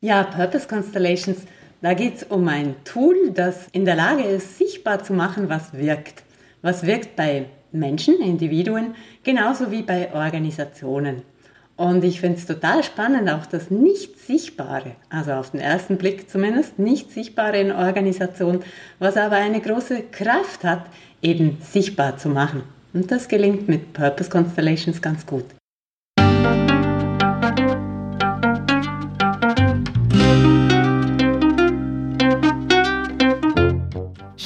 Ja, Purpose Constellations, da geht es um ein Tool, das in der Lage ist, sichtbar zu machen, was wirkt. Was wirkt bei Menschen, Individuen, genauso wie bei Organisationen. Und ich finde es total spannend, auch das Nicht-Sichtbare, also auf den ersten Blick zumindest, Nicht-Sichtbare in Organisationen, was aber eine große Kraft hat, eben sichtbar zu machen. Und das gelingt mit Purpose Constellations ganz gut.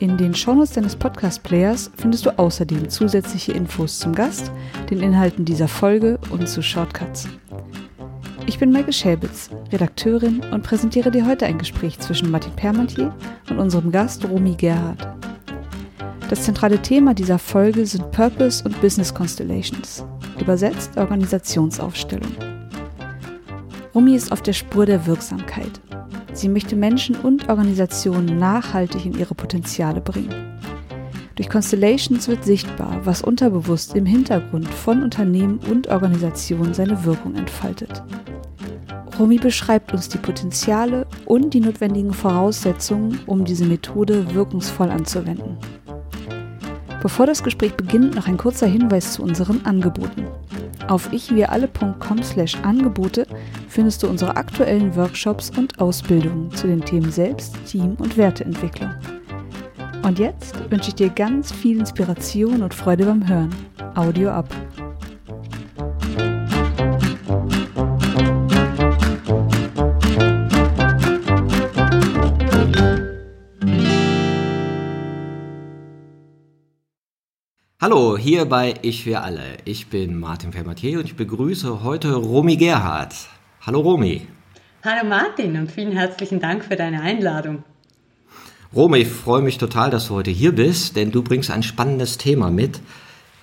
In den Shownotes deines Podcast-Players findest du außerdem zusätzliche Infos zum Gast, den Inhalten dieser Folge und zu Shortcuts. Ich bin Maike Schäbitz, Redakteurin und präsentiere dir heute ein Gespräch zwischen Martin Permantier und unserem Gast Romy Gerhardt. Das zentrale Thema dieser Folge sind Purpose und Business Constellations, übersetzt Organisationsaufstellung. Romy ist auf der Spur der Wirksamkeit. Sie möchte Menschen und Organisationen nachhaltig in ihre Potenziale bringen. Durch Constellations wird sichtbar, was unterbewusst im Hintergrund von Unternehmen und Organisationen seine Wirkung entfaltet. Romy beschreibt uns die Potenziale und die notwendigen Voraussetzungen, um diese Methode wirkungsvoll anzuwenden. Bevor das Gespräch beginnt, noch ein kurzer Hinweis zu unseren Angeboten. Auf ichwiralle.com slash Angebote findest du unsere aktuellen Workshops und Ausbildungen zu den Themen Selbst, Team und Werteentwicklung. Und jetzt wünsche ich dir ganz viel Inspiration und Freude beim Hören. Audio ab. Hallo, hier bei Ich für alle. Ich bin Martin Fermatier und ich begrüße heute Romy Gerhardt. Hallo Romy. Hallo Martin und vielen herzlichen Dank für deine Einladung. Romy, ich freue mich total, dass du heute hier bist, denn du bringst ein spannendes Thema mit.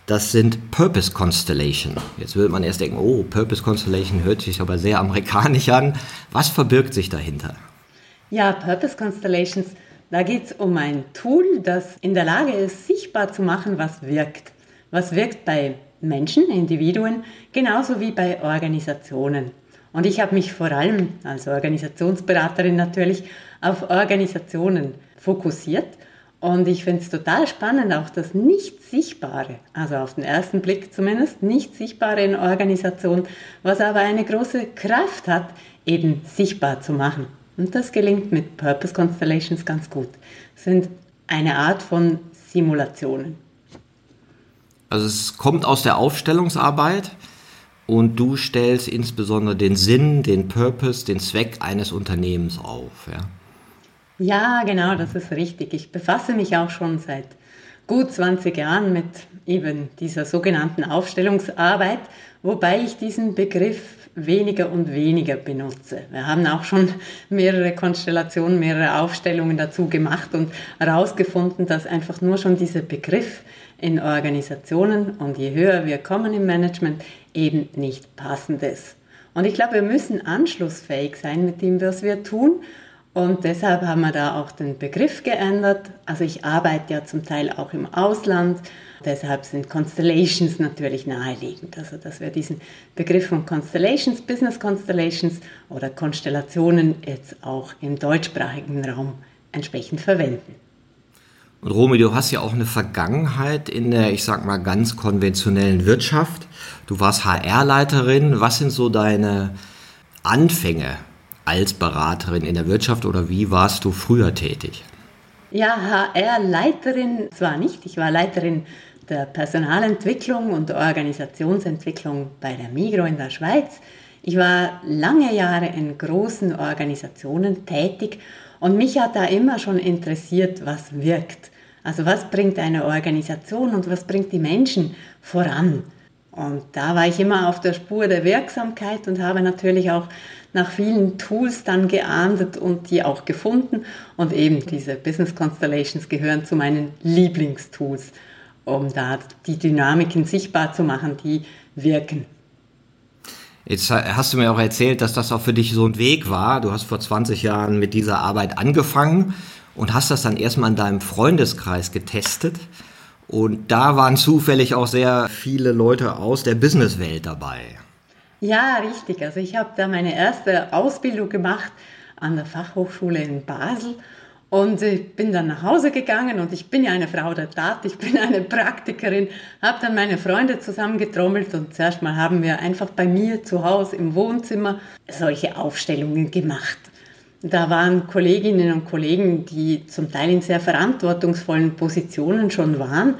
Das sind Purpose Constellation. Jetzt würde man erst denken, oh, Purpose Constellation hört sich aber sehr amerikanisch an. Was verbirgt sich dahinter? Ja, Purpose Constellations da geht es um ein Tool, das in der Lage ist, sichtbar zu machen, was wirkt. Was wirkt bei Menschen, Individuen, genauso wie bei Organisationen. Und ich habe mich vor allem als Organisationsberaterin natürlich auf Organisationen fokussiert. Und ich finde es total spannend, auch das Nicht-Sichtbare, also auf den ersten Blick zumindest, Nicht-Sichtbare in Organisationen, was aber eine große Kraft hat, eben sichtbar zu machen. Und das gelingt mit Purpose Constellations ganz gut. Das sind eine Art von Simulationen. Also es kommt aus der Aufstellungsarbeit und du stellst insbesondere den Sinn, den Purpose, den Zweck eines Unternehmens auf. Ja, ja genau, das ist richtig. Ich befasse mich auch schon seit gut 20 Jahren mit eben dieser sogenannten Aufstellungsarbeit, wobei ich diesen Begriff weniger und weniger benutze. Wir haben auch schon mehrere Konstellationen, mehrere Aufstellungen dazu gemacht und herausgefunden, dass einfach nur schon dieser Begriff in Organisationen und je höher wir kommen im Management eben nicht passend ist. Und ich glaube, wir müssen anschlussfähig sein mit dem, was wir tun. Und deshalb haben wir da auch den Begriff geändert. Also ich arbeite ja zum Teil auch im Ausland Deshalb sind Constellations natürlich naheliegend. Also, dass wir diesen Begriff von Constellations, Business Constellations oder Konstellationen jetzt auch im deutschsprachigen Raum entsprechend verwenden. Und Romy, du hast ja auch eine Vergangenheit in der, ich sag mal, ganz konventionellen Wirtschaft. Du warst HR-Leiterin. Was sind so deine Anfänge als Beraterin in der Wirtschaft oder wie warst du früher tätig? Ja, HR-Leiterin zwar nicht, ich war Leiterin der Personalentwicklung und Organisationsentwicklung bei der Migro in der Schweiz. Ich war lange Jahre in großen Organisationen tätig und mich hat da immer schon interessiert, was wirkt. Also was bringt eine Organisation und was bringt die Menschen voran. Und da war ich immer auf der Spur der Wirksamkeit und habe natürlich auch nach vielen Tools dann geahndet und die auch gefunden. Und eben diese Business Constellations gehören zu meinen Lieblingstools. um da die Dynamiken sichtbar zu machen, die wirken. Jetzt hast du mir auch erzählt, dass das auch für dich so ein Weg war. Du hast vor 20 Jahren mit dieser Arbeit angefangen und hast das dann erstmal in deinem Freundeskreis getestet. Und da waren zufällig auch sehr viele Leute aus der Businesswelt dabei. Ja, richtig. Also ich habe da meine erste Ausbildung gemacht an der Fachhochschule in Basel und ich bin dann nach Hause gegangen und ich bin ja eine Frau der Tat, ich bin eine Praktikerin, habe dann meine Freunde zusammengetrommelt und zuerst mal haben wir einfach bei mir zu Hause im Wohnzimmer solche Aufstellungen gemacht. Da waren Kolleginnen und Kollegen, die zum Teil in sehr verantwortungsvollen Positionen schon waren.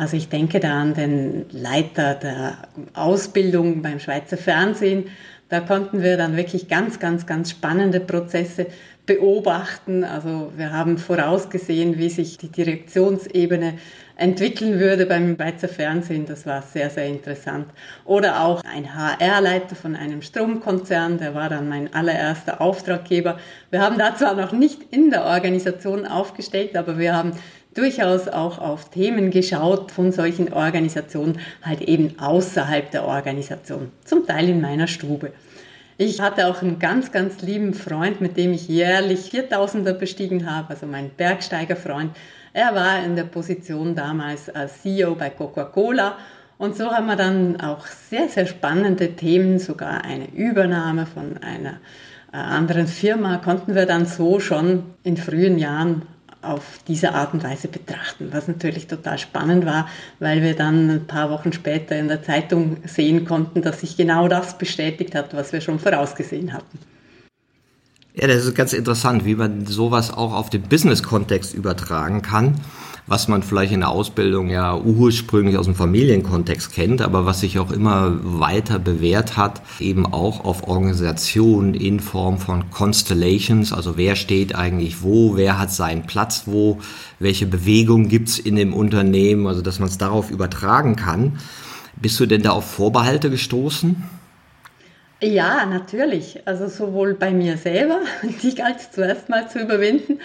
Also ich denke da an den Leiter der Ausbildung beim Schweizer Fernsehen. Da konnten wir dann wirklich ganz, ganz, ganz spannende Prozesse beobachten. Also wir haben vorausgesehen, wie sich die Direktionsebene entwickeln würde beim Schweizer Fernsehen. Das war sehr, sehr interessant. Oder auch ein HR-Leiter von einem Stromkonzern, der war dann mein allererster Auftraggeber. Wir haben da zwar noch nicht in der Organisation aufgestellt, aber wir haben durchaus auch auf Themen geschaut von solchen Organisationen, halt eben außerhalb der Organisation, zum Teil in meiner Stube. Ich hatte auch einen ganz, ganz lieben Freund, mit dem ich jährlich 4000er bestiegen habe, also mein Bergsteigerfreund. Er war in der Position damals als CEO bei Coca-Cola und so haben wir dann auch sehr, sehr spannende Themen, sogar eine Übernahme von einer äh, anderen Firma, konnten wir dann so schon in frühen Jahren auf diese Art und Weise betrachten, was natürlich total spannend war, weil wir dann ein paar Wochen später in der Zeitung sehen konnten, dass sich genau das bestätigt hat, was wir schon vorausgesehen hatten. Ja, das ist ganz interessant, wie man sowas auch auf den Business-Kontext übertragen kann was man vielleicht in der Ausbildung ja ursprünglich aus dem Familienkontext kennt, aber was sich auch immer weiter bewährt hat, eben auch auf Organisationen in Form von Constellations, also wer steht eigentlich wo, wer hat seinen Platz wo, welche Bewegung gibt's in dem Unternehmen, also dass man es darauf übertragen kann. Bist du denn da auf Vorbehalte gestoßen? Ja, natürlich. Also sowohl bei mir selber, die galt es zuerst mal zu überwinden,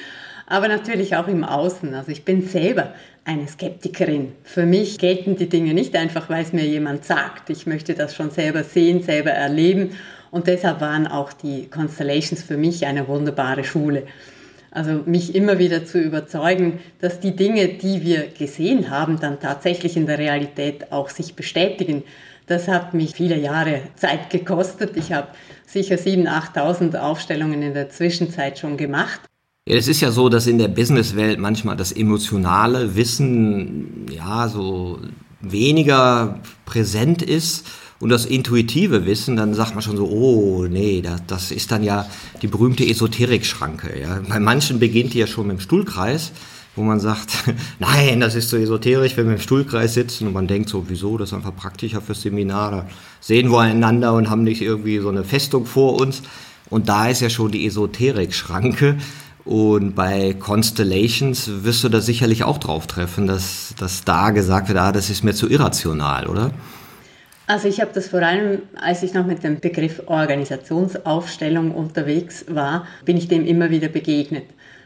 aber natürlich auch im Außen. Also ich bin selber eine Skeptikerin. Für mich gelten die Dinge nicht einfach, weil es mir jemand sagt. Ich möchte das schon selber sehen, selber erleben. Und deshalb waren auch die Constellations für mich eine wunderbare Schule. Also mich immer wieder zu überzeugen, dass die Dinge, die wir gesehen haben, dann tatsächlich in der Realität auch sich bestätigen. Das hat mich viele Jahre Zeit gekostet. Ich habe sicher 7.000, 8.000 Aufstellungen in der Zwischenzeit schon gemacht. Ja, es ist ja so, dass in der Businesswelt manchmal das emotionale Wissen ja so weniger präsent ist und das intuitive Wissen, dann sagt man schon so, oh nee, das, das ist dann ja die berühmte Esoterik-Schranke. Ja. Bei manchen beginnt die ja schon mit dem Stuhlkreis, wo man sagt, nein, das ist so esoterisch, wenn wir im Stuhlkreis sitzen und man denkt so, wieso, das ist einfach praktischer fürs Seminar, da sehen wir einander und haben nicht irgendwie so eine Festung vor uns. Und da ist ja schon die Esoterik-Schranke. Und bei Constellations wirst du da sicherlich auch drauf treffen, dass, dass da gesagt wird, ah, das ist mir zu irrational, oder? Also ich habe das vor allem, als ich noch mit dem Begriff Organisationsaufstellung unterwegs war, bin ich dem immer wieder begegnet.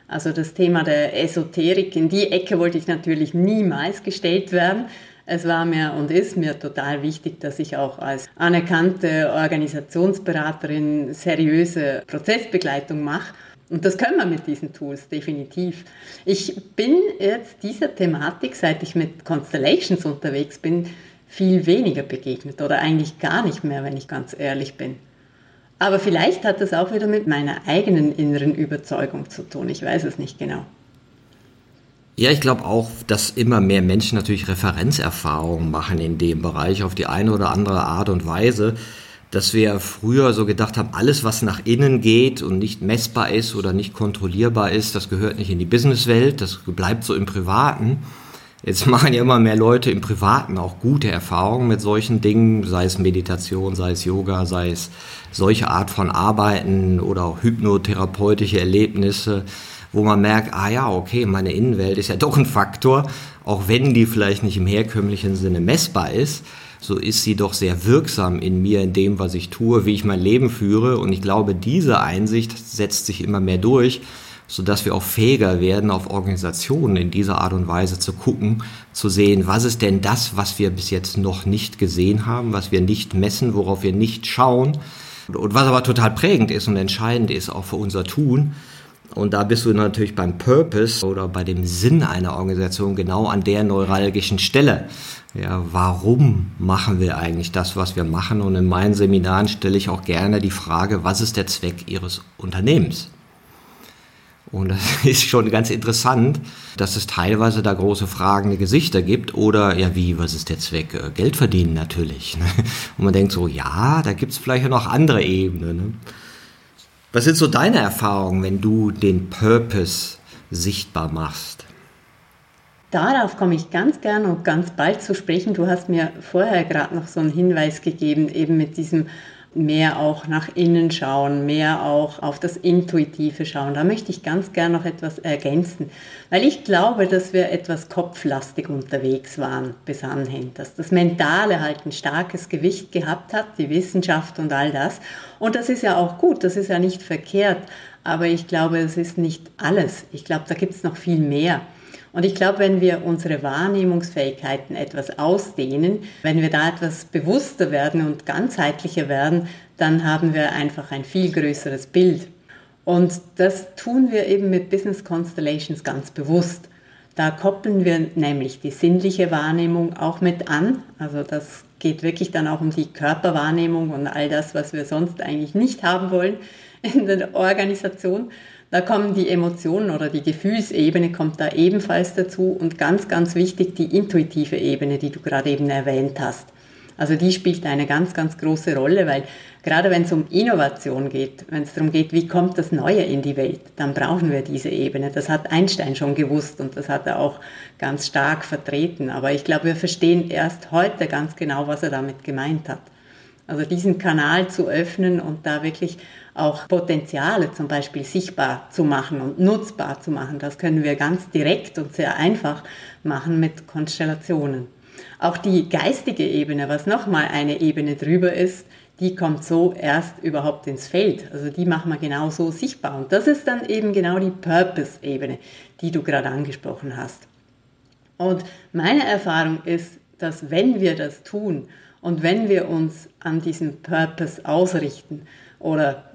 Also das Thema der Esoterik, in die Ecke wollte ich natürlich niemals gestellt werden. Es war mir und ist mir total wichtig, dass ich auch als anerkannte Organisationsberaterin seriöse Prozessbegleitung mache und das können wir mit diesen Tools definitiv. Ich bin jetzt dieser Thematik, seit ich mit Constellations unterwegs bin, viel weniger begegnet oder eigentlich gar nicht mehr, wenn ich ganz ehrlich bin. Aber vielleicht hat das auch wieder mit meiner eigenen inneren Überzeugung zu tun. Ich weiß es nicht genau. Ja, ich glaube auch, dass immer mehr Menschen natürlich Referenzerfahrungen machen in dem Bereich auf die eine oder andere Art und Weise dass wir früher so gedacht haben, alles, was nach innen geht und nicht messbar ist oder nicht kontrollierbar ist, das gehört nicht in die Businesswelt, das bleibt so im Privaten. Jetzt machen ja immer mehr Leute im Privaten auch gute Erfahrungen mit solchen Dingen, sei es Meditation, sei es Yoga, sei es solche Art von Arbeiten oder auch hypnotherapeutische Erlebnisse, wo man merkt, ah ja, okay, meine Innenwelt ist ja doch ein Faktor, auch wenn die vielleicht nicht im herkömmlichen Sinne messbar ist so ist sie doch sehr wirksam in mir, in dem, was ich tue, wie ich mein Leben führe. Und ich glaube, diese Einsicht setzt sich immer mehr durch. sodass wir auch fähiger werden, auf Organisationen in dieser Art und Weise zu gucken, zu sehen, was ist denn das, was wir bis jetzt noch nicht gesehen haben, was wir nicht messen, worauf wir nicht schauen und was aber total prägend ist und entscheidend ist auch für unser Tun. Und da bist du natürlich beim Purpose oder bei dem Sinn einer Organisation genau an der neuralgischen Stelle. Ja, warum machen wir eigentlich das, was wir machen? Und in meinen Seminaren stelle ich auch gerne die Frage, was ist der Zweck Ihres Unternehmens? Und das ist schon ganz interessant, dass es teilweise da große fragende Gesichter gibt. Oder, ja, wie, was ist der Zweck? Äh, Geld verdienen natürlich. Ne? Und man denkt so, ja, da gibt es vielleicht noch andere Ebenen. Ne? Was sind so deine Erfahrungen, wenn du den Purpose sichtbar machst? Darauf komme ich ganz gern und ganz bald zu sprechen. Du hast mir vorher gerade noch so einen Hinweis gegeben, eben mit diesem mehr auch nach innen schauen, mehr auch auf das Intuitive schauen. Da möchte ich ganz gern noch etwas ergänzen, weil ich glaube, dass wir etwas kopflastig unterwegs waren bis anhin, dass das Mentale halt ein starkes Gewicht gehabt hat, die Wissenschaft und all das. Und das ist ja auch gut, das ist ja nicht verkehrt, aber ich glaube, es ist nicht alles. Ich glaube, da gibt es noch viel mehr. Und ich glaube, wenn wir unsere Wahrnehmungsfähigkeiten etwas ausdehnen, wenn wir da etwas bewusster werden und ganzheitlicher werden, dann haben wir einfach ein viel größeres Bild. Und das tun wir eben mit Business Constellations ganz bewusst. Da koppeln wir nämlich die sinnliche Wahrnehmung auch mit an. Also das geht wirklich dann auch um die Körperwahrnehmung und all das, was wir sonst eigentlich nicht haben wollen in der Organisation. Da kommen die Emotionen oder die Gefühlsebene kommt da ebenfalls dazu und ganz, ganz wichtig die intuitive Ebene, die du gerade eben erwähnt hast. Also die spielt eine ganz, ganz große Rolle, weil gerade wenn es um Innovation geht, wenn es darum geht, wie kommt das Neue in die Welt, dann brauchen wir diese Ebene. Das hat Einstein schon gewusst und das hat er auch ganz stark vertreten. Aber ich glaube, wir verstehen erst heute ganz genau, was er damit gemeint hat. Also diesen Kanal zu öffnen und da wirklich auch Potenziale zum Beispiel sichtbar zu machen und nutzbar zu machen. Das können wir ganz direkt und sehr einfach machen mit Konstellationen. Auch die geistige Ebene, was nochmal eine Ebene drüber ist, die kommt so erst überhaupt ins Feld. Also die machen wir genau so sichtbar. Und das ist dann eben genau die Purpose-Ebene, die du gerade angesprochen hast. Und meine Erfahrung ist, dass wenn wir das tun und wenn wir uns an diesem Purpose ausrichten oder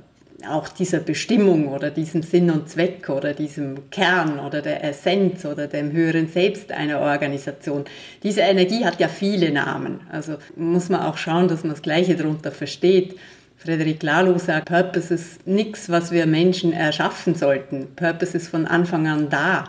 auch dieser Bestimmung oder diesem Sinn und Zweck oder diesem Kern oder der Essenz oder dem höheren Selbst einer Organisation. Diese Energie hat ja viele Namen. Also muss man auch schauen, dass man das Gleiche darunter versteht. Frederik Laloux sagt, Purpose ist nichts, was wir Menschen erschaffen sollten. Purpose ist von Anfang an da.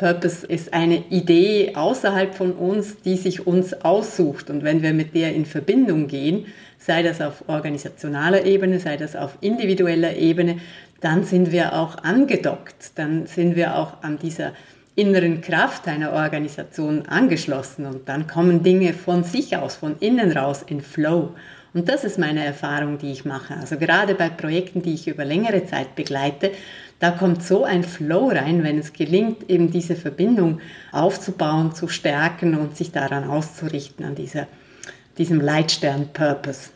Purpose ist eine Idee außerhalb von uns, die sich uns aussucht. Und wenn wir mit der in Verbindung gehen, sei das auf organisationaler Ebene, sei das auf individueller Ebene, dann sind wir auch angedockt, dann sind wir auch an dieser inneren Kraft einer Organisation angeschlossen und dann kommen Dinge von sich aus, von innen raus in Flow. Und das ist meine Erfahrung, die ich mache. Also gerade bei Projekten, die ich über längere Zeit begleite, da kommt so ein Flow rein, wenn es gelingt, eben diese Verbindung aufzubauen, zu stärken und sich daran auszurichten, an dieser, diesem Leitstern-Purpose.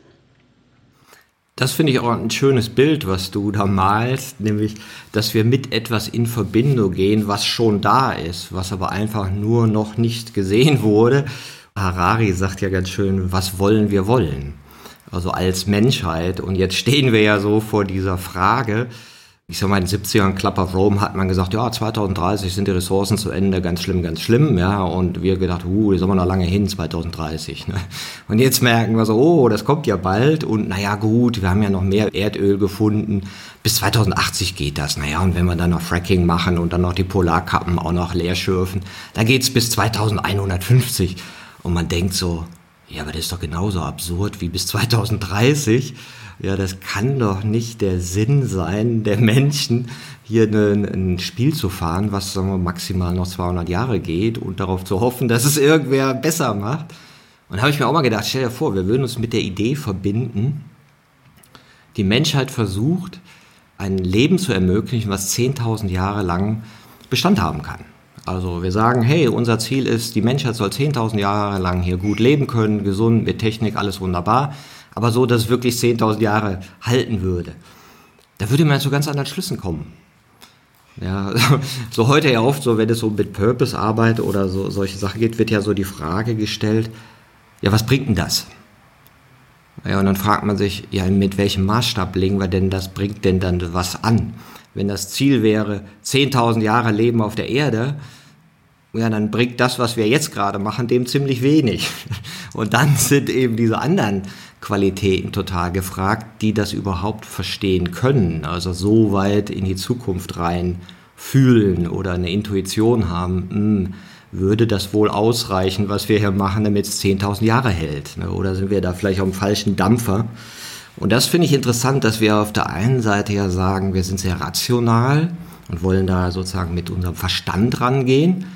Das finde ich auch ein schönes Bild, was du da malst, nämlich, dass wir mit etwas in Verbindung gehen, was schon da ist, was aber einfach nur noch nicht gesehen wurde. Harari sagt ja ganz schön, was wollen wir wollen? Also als Menschheit. Und jetzt stehen wir ja so vor dieser Frage, ich sag mal, in den 70ern Club of Rome hat man gesagt, ja, 2030 sind die Ressourcen zu Ende, ganz schlimm, ganz schlimm, ja, und wir gedacht, uh, die sind wir noch lange hin, 2030, ne? Und jetzt merken wir so, oh, das kommt ja bald. Und naja, gut, wir haben ja noch mehr Erdöl gefunden, bis 2080 geht das, naja, und wenn wir dann noch Fracking machen und dann noch die Polarkappen auch noch leer schürfen, dann geht's bis 2150 und man denkt so, ja, aber das ist doch genauso absurd wie bis 2030 ja, das kann doch nicht der Sinn sein der Menschen, hier ein, ein Spiel zu fahren, was sagen wir, maximal noch 200 Jahre geht und darauf zu hoffen, dass es irgendwer besser macht. Und da habe ich mir auch mal gedacht, stell dir vor, wir würden uns mit der Idee verbinden, die Menschheit versucht, ein Leben zu ermöglichen, was 10.000 Jahre lang Bestand haben kann. Also wir sagen, hey, unser Ziel ist, die Menschheit soll 10.000 Jahre lang hier gut leben können, gesund, mit Technik, alles wunderbar aber so, dass es wirklich 10.000 Jahre halten würde. Da würde man zu ganz anderen Schlüssen kommen. Ja, so heute ja oft so, wenn es so mit Purpose-Arbeit oder so solche Sachen geht, wird ja so die Frage gestellt, ja, was bringt denn das? Ja, und dann fragt man sich, ja, mit welchem Maßstab legen wir denn das, bringt denn dann was an? Wenn das Ziel wäre, 10.000 Jahre Leben auf der Erde, ja, dann bringt das, was wir jetzt gerade machen, dem ziemlich wenig. Und dann sind eben diese anderen Qualitäten total gefragt, die das überhaupt verstehen können. Also so weit in die Zukunft rein fühlen oder eine Intuition haben, mh, hm, würde das wohl ausreichen, was wir hier machen, damit es 10.000 Jahre hält? Ne? Oder sind wir da vielleicht auf dem falschen Dampfer? Und das finde ich interessant, dass wir auf der einen Seite ja sagen, wir sind sehr rational und wollen da sozusagen mit unserem Verstand rangehen.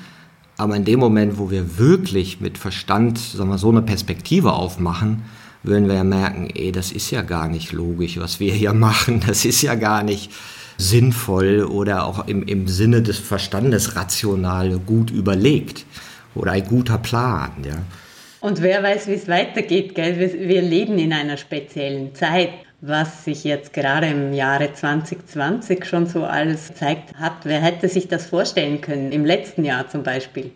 Aber in dem Moment, wo wir wirklich mit Verstand sagen wir, so eine Perspektive aufmachen, würden wir ja merken, ey, das ist ja gar nicht logisch, was wir hier machen. Das ist ja gar nicht sinnvoll oder auch im, im Sinne des Verstandes rational gut überlegt oder ein guter Plan. Ja. Und wer weiß, wie es weitergeht. Gell? Wir, wir leben in einer speziellen Zeit. Was sich jetzt gerade im Jahre 2020 schon so alles zeigt hat, wer hätte sich das vorstellen können? Im letzten Jahr zum Beispiel.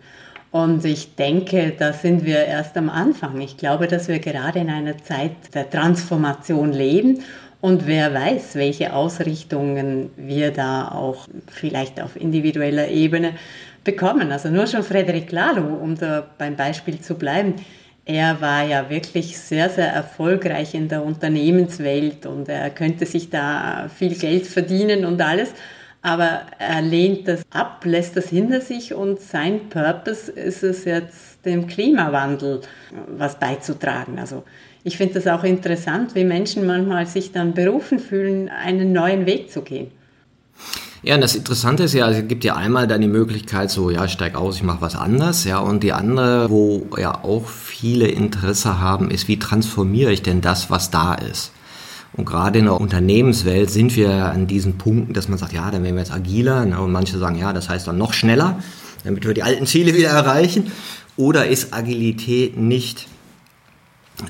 Und ich denke, da sind wir erst am Anfang. Ich glaube, dass wir gerade in einer Zeit der Transformation leben und wer weiß, welche Ausrichtungen wir da auch vielleicht auf individueller Ebene bekommen. Also nur schon Frederik Laloux, um da beim Beispiel zu bleiben, er war ja wirklich sehr, sehr erfolgreich in der Unternehmenswelt und er könnte sich da viel Geld verdienen und alles. Aber er lehnt das ab, lässt das hinter sich und sein Purpose ist es jetzt, dem Klimawandel was beizutragen. Also ich finde das auch interessant, wie Menschen manchmal sich dann berufen fühlen, einen neuen Weg zu gehen. Ja, und das Interessante ist ja, es gibt ja einmal dann die Möglichkeit, so, ja, steig aus, ich mache was anders, ja, und die andere, wo ja auch viele Interesse haben, ist, wie transformiere ich denn das, was da ist? Und gerade in der Unternehmenswelt sind wir an diesen Punkten, dass man sagt, ja, dann werden wir jetzt agiler, ne, und manche sagen, ja, das heißt dann noch schneller, damit wir die alten Ziele wieder erreichen. Oder ist Agilität nicht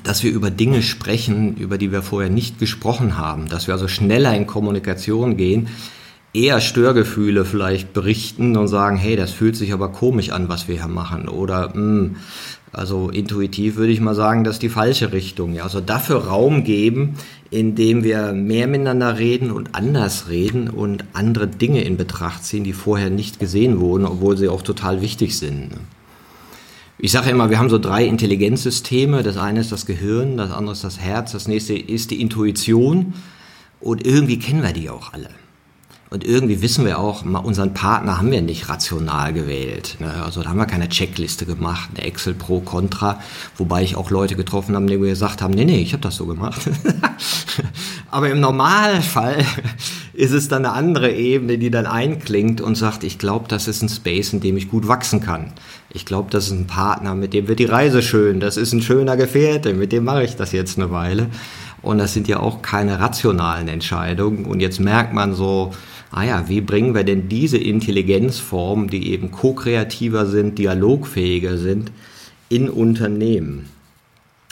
dass wir über Dinge sprechen, über die wir vorher nicht gesprochen haben, dass wir also schneller in Kommunikation gehen, eher Störgefühle vielleicht berichten und sagen, hey, das fühlt sich aber komisch an, was wir hier machen. Oder, mh, hm, also intuitiv würde ich mal sagen, das ist die falsche Richtung. Ja. Also dafür Raum geben, indem wir mehr miteinander reden und anders reden und andere Dinge in Betracht ziehen, die vorher nicht gesehen wurden, obwohl sie auch total wichtig sind. Ich sage immer, wir haben so drei Intelligenzsysteme. Das eine ist das Gehirn, das andere ist das Herz, das nächste ist die Intuition. Und irgendwie kennen wir die auch alle. Und irgendwie wissen wir auch, unseren Partner haben wir nicht rational gewählt. Ne? Also da haben wir keine Checkliste gemacht, eine Excel pro Contra, wobei ich auch Leute getroffen habe, die mir gesagt haben, nee, nee, ich habe das so gemacht. Aber im Normalfall ist es dann eine andere Ebene, die dann einklingt und sagt, ich glaube, das ist ein Space, in dem ich gut wachsen kann. Ich glaube, das ist ein Partner, mit dem wird die Reise schön. Das ist ein schöner Gefährte, mit dem mache ich das jetzt eine Weile. Und das sind ja auch keine rationalen Entscheidungen. Und jetzt merkt man so, ah ja, wie bringen wir denn diese Intelligenzformen, die eben ko-kreativer sind, dialogfähiger sind, in Unternehmen?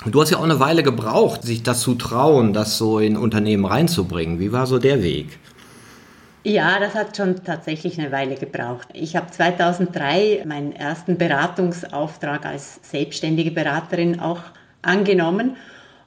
Du hast ja auch eine Weile gebraucht, sich das zu trauen, das so in Unternehmen reinzubringen. Wie war so der Weg? Ja, das hat schon tatsächlich eine Weile gebraucht. Ich habe 2003 meinen ersten Beratungsauftrag als selbstständige Beraterin auch angenommen.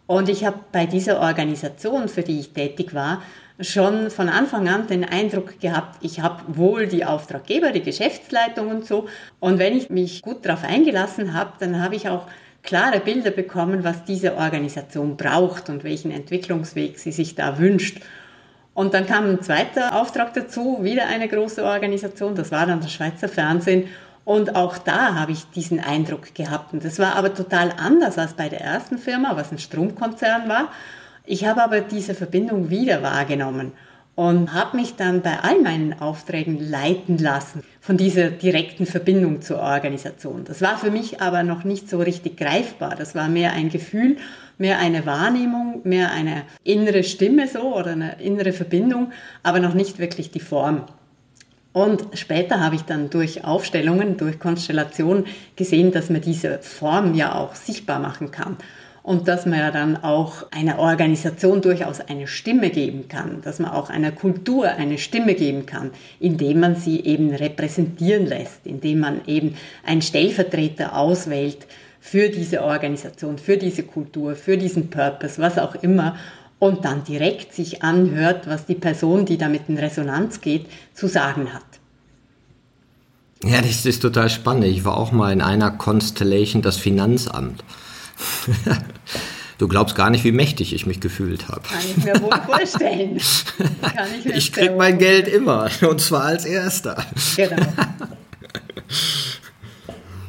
Und ich habe bei dieser Organisation, für die ich tätig war, schon von Anfang an den Eindruck gehabt, ich habe wohl die Auftraggeber, die Geschäftsleitung und so. Und wenn ich mich gut darauf eingelassen habe, dann habe ich auch klare Bilder bekommen, was diese Organisation braucht und welchen Entwicklungsweg sie sich da wünscht. Und dann kam ein zweiter Auftrag dazu, wieder eine große Organisation, das war dann das Schweizer Fernsehen. Und auch da habe ich diesen Eindruck gehabt. Und das war aber total anders als bei der ersten Firma, was ein Stromkonzern war. Ich habe aber diese Verbindung wieder wahrgenommen und habe mich dann bei all meinen Aufträgen leiten lassen von dieser direkten Verbindung zur Organisation. Das war für mich aber noch nicht so richtig greifbar. Das war mehr ein Gefühl mehr eine Wahrnehmung, mehr eine innere Stimme so oder eine innere Verbindung, aber noch nicht wirklich die Form. Und später habe ich dann durch Aufstellungen, durch Konstellationen gesehen, dass man diese Form ja auch sichtbar machen kann. Und dass man ja dann auch einer Organisation durchaus eine Stimme geben kann, dass man auch einer Kultur eine Stimme geben kann, indem man sie eben repräsentieren lässt, indem man eben einen Stellvertreter auswählt für diese Organisation, für diese Kultur, für diesen Purpose, was auch immer und dann direkt sich anhört, was die Person, die damit in Resonanz geht, zu sagen hat. Ja, das ist total spannend. Ich war auch mal in einer Constellation, das Finanzamt. Du glaubst gar nicht, wie mächtig ich mich gefühlt habe. Kann ich mir wohl vorstellen. Kann ich ich krieg mein Geld immer und zwar als erster. Genau.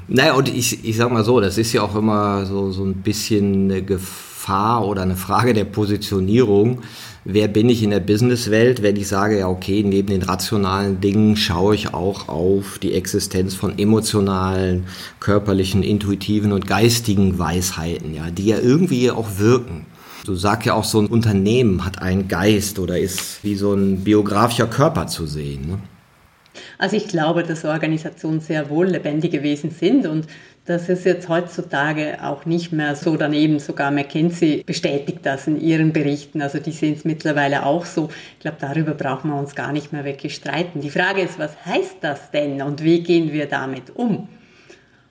naja, und ich, ich sag mal so, das ist ja auch immer so, so ein bisschen eine Gefahr oder eine Frage der Positionierung wer bin ich in der Businesswelt, wenn ich sage, ja, okay, neben den rationalen Dingen schaue ich auch auf die Existenz von emotionalen, körperlichen, intuitiven und geistigen Weisheiten, ja, die ja irgendwie auch wirken. Du sagst ja auch, so ein Unternehmen hat einen Geist oder ist wie so ein biografischer Körper zu sehen. Ne? Also ich glaube, dass Organisationen sehr wohl lebendige Wesen sind und das ist jetzt heutzutage auch nicht mehr so daneben. Sogar McKinsey bestätigt das in ihren Berichten. Also die sehen es mittlerweile auch so. Ich glaube, darüber brauchen wir uns gar nicht mehr wirklich streiten. Die Frage ist, was heißt das denn und wie gehen wir damit um?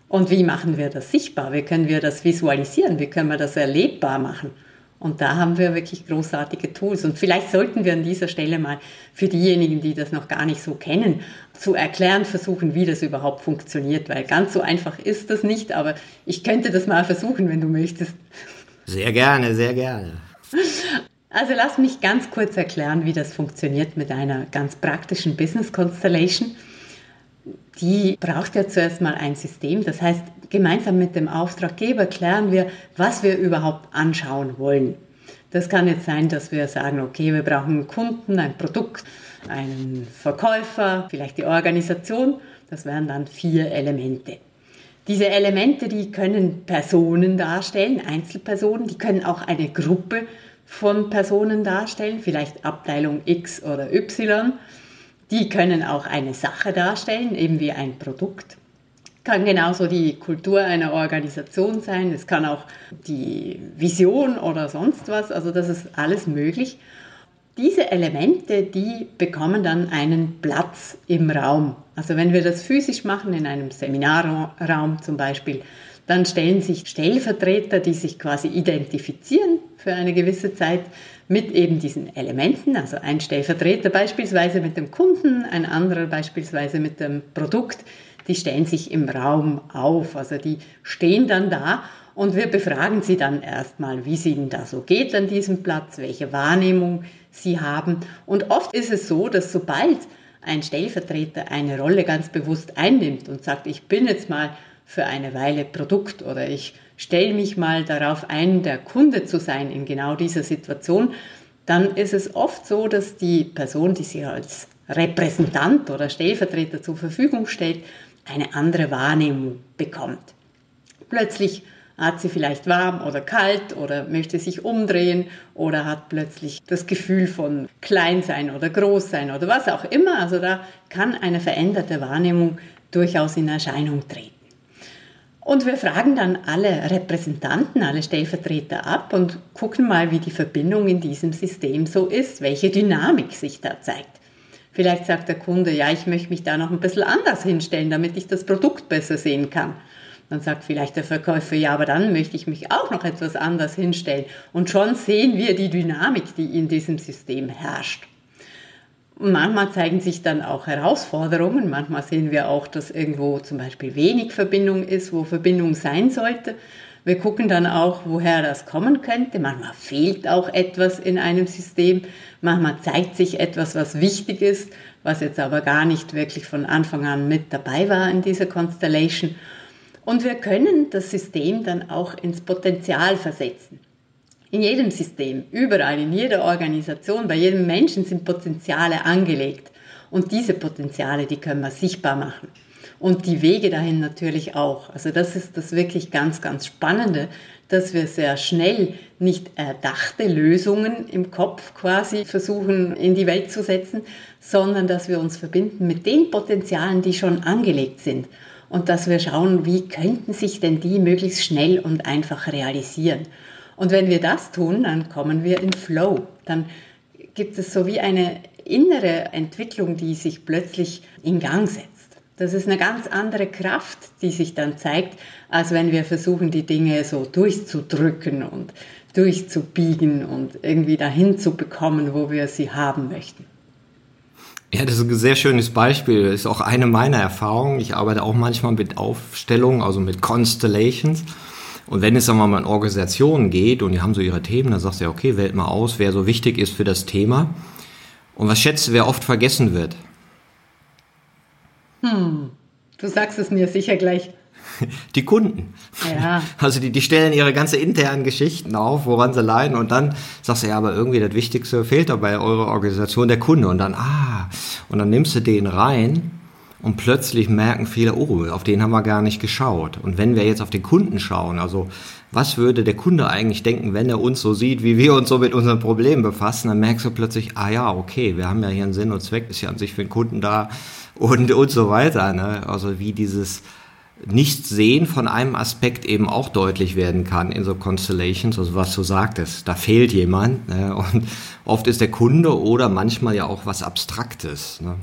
Und wie machen wir das sichtbar? Wie können wir das visualisieren? Wie können wir das erlebbar machen? Und da haben wir wirklich großartige Tools. Und vielleicht sollten wir an dieser Stelle mal für diejenigen, die das noch gar nicht so kennen, zu erklären versuchen, wie das überhaupt funktioniert. Weil ganz so einfach ist das nicht, aber ich könnte das mal versuchen, wenn du möchtest. Sehr gerne, sehr gerne. Also lass mich ganz kurz erklären, wie das funktioniert mit einer ganz praktischen Business Constellation die braucht ja zuerst mal ein System. Das heißt, gemeinsam mit dem Auftraggeber klären wir, was wir überhaupt anschauen wollen. Das kann jetzt sein, dass wir sagen, okay, wir brauchen einen Kunden, ein Produkt, einen Verkäufer, vielleicht die Organisation. Das wären dann vier Elemente. Diese Elemente, die können Personen darstellen, Einzelpersonen, die können auch eine Gruppe von Personen darstellen, vielleicht Abteilung X oder Y. Die können auch eine Sache darstellen, eben wie ein Produkt. Kann genauso die Kultur einer Organisation sein, es kann auch die Vision oder sonst was, also das ist alles möglich. Diese Elemente, die bekommen dann einen Platz im Raum. Also wenn wir das physisch machen, in einem Seminarraum zum Beispiel, dann stellen sich Stellvertreter, die sich quasi identifizieren für eine gewisse Zeit mit eben diesen Elementen, also ein Stellvertreter beispielsweise mit dem Kunden, ein anderer beispielsweise mit dem Produkt, die stellen sich im Raum auf, also die stehen dann da und wir befragen sie dann erstmal, wie es ihnen da so geht an diesem Platz, welche Wahrnehmung sie haben. Und oft ist es so, dass sobald ein Stellvertreter eine Rolle ganz bewusst einnimmt und sagt, ich bin jetzt mal für eine Weile Produkt oder ich stelle mich mal darauf ein, der Kunde zu sein in genau dieser Situation, dann ist es oft so, dass die Person, die sich als Repräsentant oder Stellvertreter zur Verfügung stellt, eine andere Wahrnehmung bekommt. Plötzlich hat sie vielleicht warm oder kalt oder möchte sich umdrehen oder hat plötzlich das Gefühl von klein sein oder groß sein oder was auch immer. Also da kann eine veränderte Wahrnehmung durchaus in Erscheinung treten. Und wir fragen dann alle Repräsentanten, alle Stellvertreter ab und gucken mal, wie die Verbindung in diesem System so ist, welche Dynamik sich da zeigt. Vielleicht sagt der Kunde, ja, ich möchte mich da noch ein bisschen anders hinstellen, damit ich das Produkt besser sehen kann. Dann sagt vielleicht der Verkäufer, ja, aber dann möchte ich mich auch noch etwas anders hinstellen. Und schon sehen wir die Dynamik, die in diesem System herrscht. Manchmal zeigen sich dann auch Herausforderungen. Manchmal sehen wir auch, dass irgendwo zum Beispiel wenig Verbindung ist, wo Verbindung sein sollte. Wir gucken dann auch, woher das kommen könnte. Manchmal fehlt auch etwas in einem System. Manchmal zeigt sich etwas, was wichtig ist, was jetzt aber gar nicht wirklich von Anfang an mit dabei war in dieser Constellation. Und wir können das System dann auch ins Potenzial versetzen. In jedem System, überall, in jeder Organisation, bei jedem Menschen sind Potenziale angelegt. Und diese Potenziale, die können wir sichtbar machen. Und die Wege dahin natürlich auch. Also das ist das wirklich ganz, ganz Spannende, dass wir sehr schnell nicht erdachte Lösungen im Kopf quasi versuchen in die Welt zu setzen, sondern dass wir uns verbinden mit den Potenzialen, die schon angelegt sind. und dass wir schauen, wie könnten sich denn die möglichst schnell und einfach realisieren. Und wenn wir das tun, dann kommen wir in Flow. Dann gibt es so wie eine innere Entwicklung, die sich plötzlich in Gang setzt. Das ist eine ganz andere Kraft, die sich dann zeigt, als wenn wir versuchen, die Dinge so durchzudrücken und durchzubiegen und irgendwie dahin zu bekommen, wo wir sie haben möchten. Ja, das ist ein sehr schönes Beispiel. Das ist auch eine meiner Erfahrungen. Ich arbeite auch manchmal mit Aufstellungen, also mit Constellations. Und wenn es dann mal in Organisationen geht und die haben so ihre Themen, dann sagst du ja, okay, wählt mal aus, wer so wichtig ist für das Thema. Und was schätzt du, wer oft vergessen wird? Hm, du sagst es mir sicher gleich. Die Kunden. Ja. Also die, die stellen ihre ganze internen Geschichten auf, woran sie leiden und dann sagst du ja, aber irgendwie das Wichtigste fehlt dabei eurer Organisation der Kunde und dann, ah, und dann nimmst du den rein und plötzlich merken viele, oh, auf den haben wir gar nicht geschaut. Und wenn wir jetzt auf den Kunden schauen, also was würde der Kunde eigentlich denken, wenn er uns so sieht, wie wir uns so mit unseren Problemen befassen, dann merkst du plötzlich, ah ja, okay, wir haben ja hier einen Sinn und Zweck, ist ja an sich für den Kunden da und, und so weiter. Ne? Also wie dieses Nichtsehen von einem Aspekt eben auch deutlich werden kann in so Constellations, also was du sagtest, da fehlt jemand ne? und oft ist der Kunde oder manchmal ja auch was Abstraktes. Ne?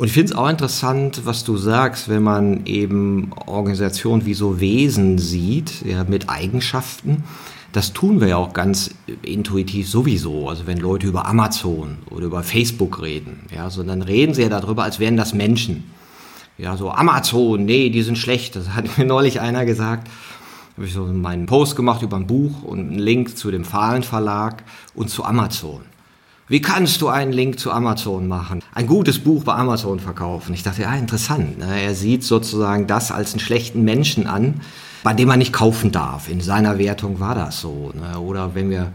Und ich finde es auch interessant, was du sagst, wenn man eben Organisationen wie so Wesen sieht, ja, mit Eigenschaften. Das tun wir ja auch ganz intuitiv sowieso. Also wenn Leute über Amazon oder über Facebook reden, ja, so dann reden sie ja darüber, als wären das Menschen. Ja, so Amazon, nee, die sind schlecht. Das hat mir neulich einer gesagt. Habe ich so meinen Post gemacht über ein Buch und einen Link zu dem Fahlen Verlag und zu Amazon. Wie kannst du einen Link zu Amazon machen? Ein gutes Buch bei Amazon verkaufen. Ich dachte, ja, interessant. Ne? Er sieht sozusagen das als einen schlechten Menschen an, bei dem man nicht kaufen darf. In seiner Wertung war das so. Ne? Oder wenn wir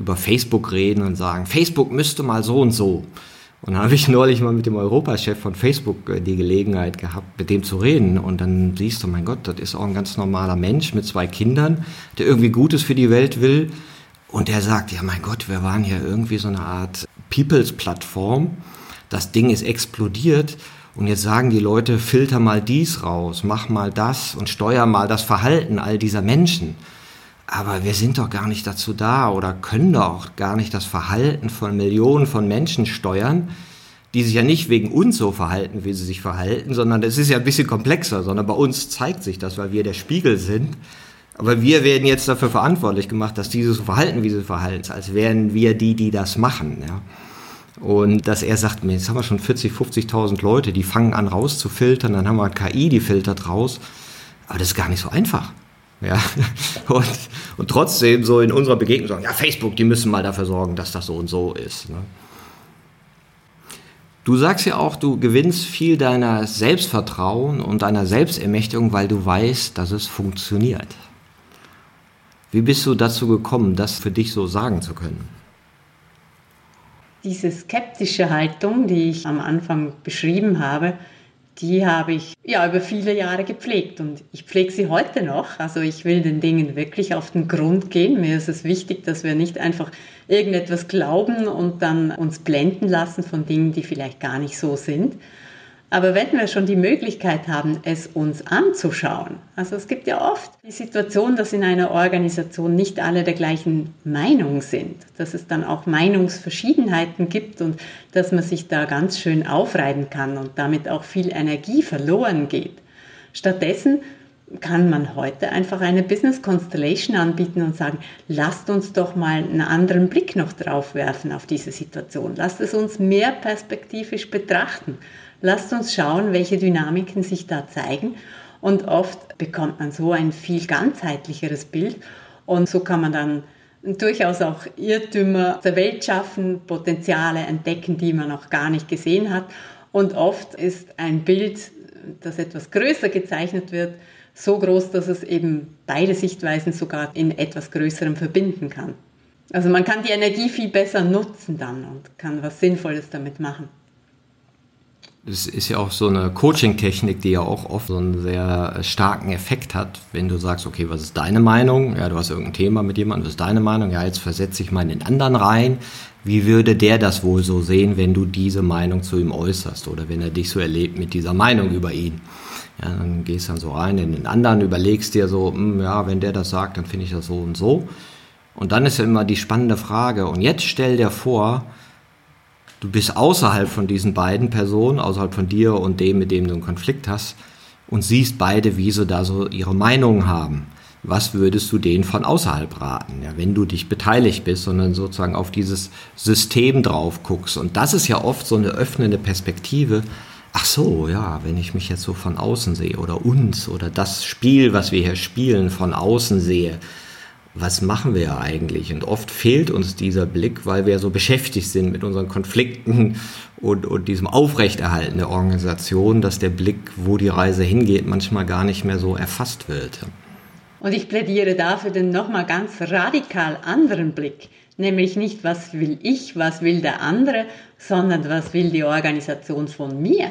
über Facebook reden und sagen, Facebook müsste mal so und so. Und dann habe ich neulich mal mit dem Europachef von Facebook äh, die Gelegenheit gehabt, mit dem zu reden. Und dann siehst du, mein Gott, das ist auch ein ganz normaler Mensch mit zwei Kindern, der irgendwie Gutes für die Welt will und er sagt, ja mein Gott, wir waren ja irgendwie so eine Art Peoples-Plattform. Das Ding ist explodiert. Und jetzt sagen die Leute, filter mal dies raus, mach mal das und steuer mal das Verhalten all dieser Menschen. Aber wir sind doch gar nicht dazu da oder können doch gar nicht das Verhalten von Millionen von Menschen steuern, die sich ja nicht wegen uns so verhalten, wie sie sich verhalten, sondern es ist ja ein bisschen komplexer, sondern bei uns zeigt sich das, weil wir der Spiegel sind aber wir werden jetzt dafür verantwortlich gemacht, dass diese so verhalten, wie sie verhalten, als wären wir die, die das machen. Ja. Und dass er sagt, jetzt haben wir schon 40, 50.000 Leute, die fangen an rauszufiltern, dann haben wir KI, die filtert raus. Aber das ist gar nicht so einfach. Ja. Und, und trotzdem so in unserer Begegnung sagen, ja, Facebook, die müssen mal dafür sorgen, dass das so und so ist. Ne? Du sagst ja auch, du gewinnst viel deiner Selbstvertrauen und deiner Selbstermächtigung, weil du weißt, dass es funktioniert. Wie bist du dazu gekommen, das für dich so sagen zu können? Diese skeptische Haltung, die ich am Anfang beschrieben habe, die habe ich ja über viele Jahre gepflegt und ich pflege sie heute noch. Also ich will den Dingen wirklich auf den Grund gehen. Mir ist es wichtig, dass wir nicht einfach irgendetwas glauben und dann uns blenden lassen von Dingen, die vielleicht gar nicht so sind, aber wenn wir schon die Möglichkeit haben, es uns anzuschauen, also es gibt ja oft die Situation, dass in einer Organisation nicht alle der gleichen Meinung sind, dass es dann auch Meinungsverschiedenheiten gibt und dass man sich da ganz schön aufreiben kann und damit auch viel Energie verloren geht. Stattdessen kann man heute einfach eine Business Constellation anbieten und sagen, lasst uns doch mal einen anderen Blick noch drauf werfen auf diese Situation. Lasst es uns mehr perspektivisch betrachten. Lasst uns schauen, welche Dynamiken sich da zeigen. Und oft bekommt man so ein viel ganzheitlicheres Bild. Und so kann man dann durchaus auch Irrtümer der Welt schaffen, Potenziale entdecken, die man noch gar nicht gesehen hat. Und oft ist ein Bild, das etwas größer gezeichnet wird, so groß, dass es eben beide Sichtweisen sogar in etwas Größerem verbinden kann. Also man kann die Energie viel besser nutzen dann und kann was Sinnvolles damit machen. Das ist ja auch so eine Coaching-Technik, die ja auch oft so einen sehr starken Effekt hat, wenn du sagst, okay, was ist deine Meinung? Ja, du hast irgendein Thema mit jemandem, was ist deine Meinung? Ja, jetzt versetze ich mal in den anderen rein. Wie würde der das wohl so sehen, wenn du diese Meinung zu ihm äußerst oder wenn er dich so erlebt mit dieser Meinung über ihn? Ja, dann gehst dann so rein in den anderen, überlegst dir so, hm, ja, wenn der das sagt, dann finde ich das so und so. Und dann ist ja immer die spannende Frage, und jetzt stell dir vor, du bist außerhalb von diesen beiden Personen, außerhalb von dir und dem, mit dem du einen Konflikt hast, und siehst beide, wie sie da so ihre Meinung haben. Was würdest du denen von außerhalb raten, ja, wenn du dich beteiligt bist, sondern sozusagen auf dieses System drauf guckst? Und das ist ja oft so eine öffnende Perspektive, ach so, ja, wenn ich mich jetzt so von außen sehe oder uns oder das Spiel, was wir hier spielen, von außen sehe, was machen wir ja eigentlich? Und oft fehlt uns dieser Blick, weil wir so beschäftigt sind mit unseren Konflikten und, und diesem Aufrechterhalten der Organisation, dass der Blick, wo die Reise hingeht, manchmal gar nicht mehr so erfasst wird. Und ich plädiere dafür den nochmal ganz radikal anderen Blick, nämlich nicht, was will ich, was will der andere, sondern was will die Organisation von mir?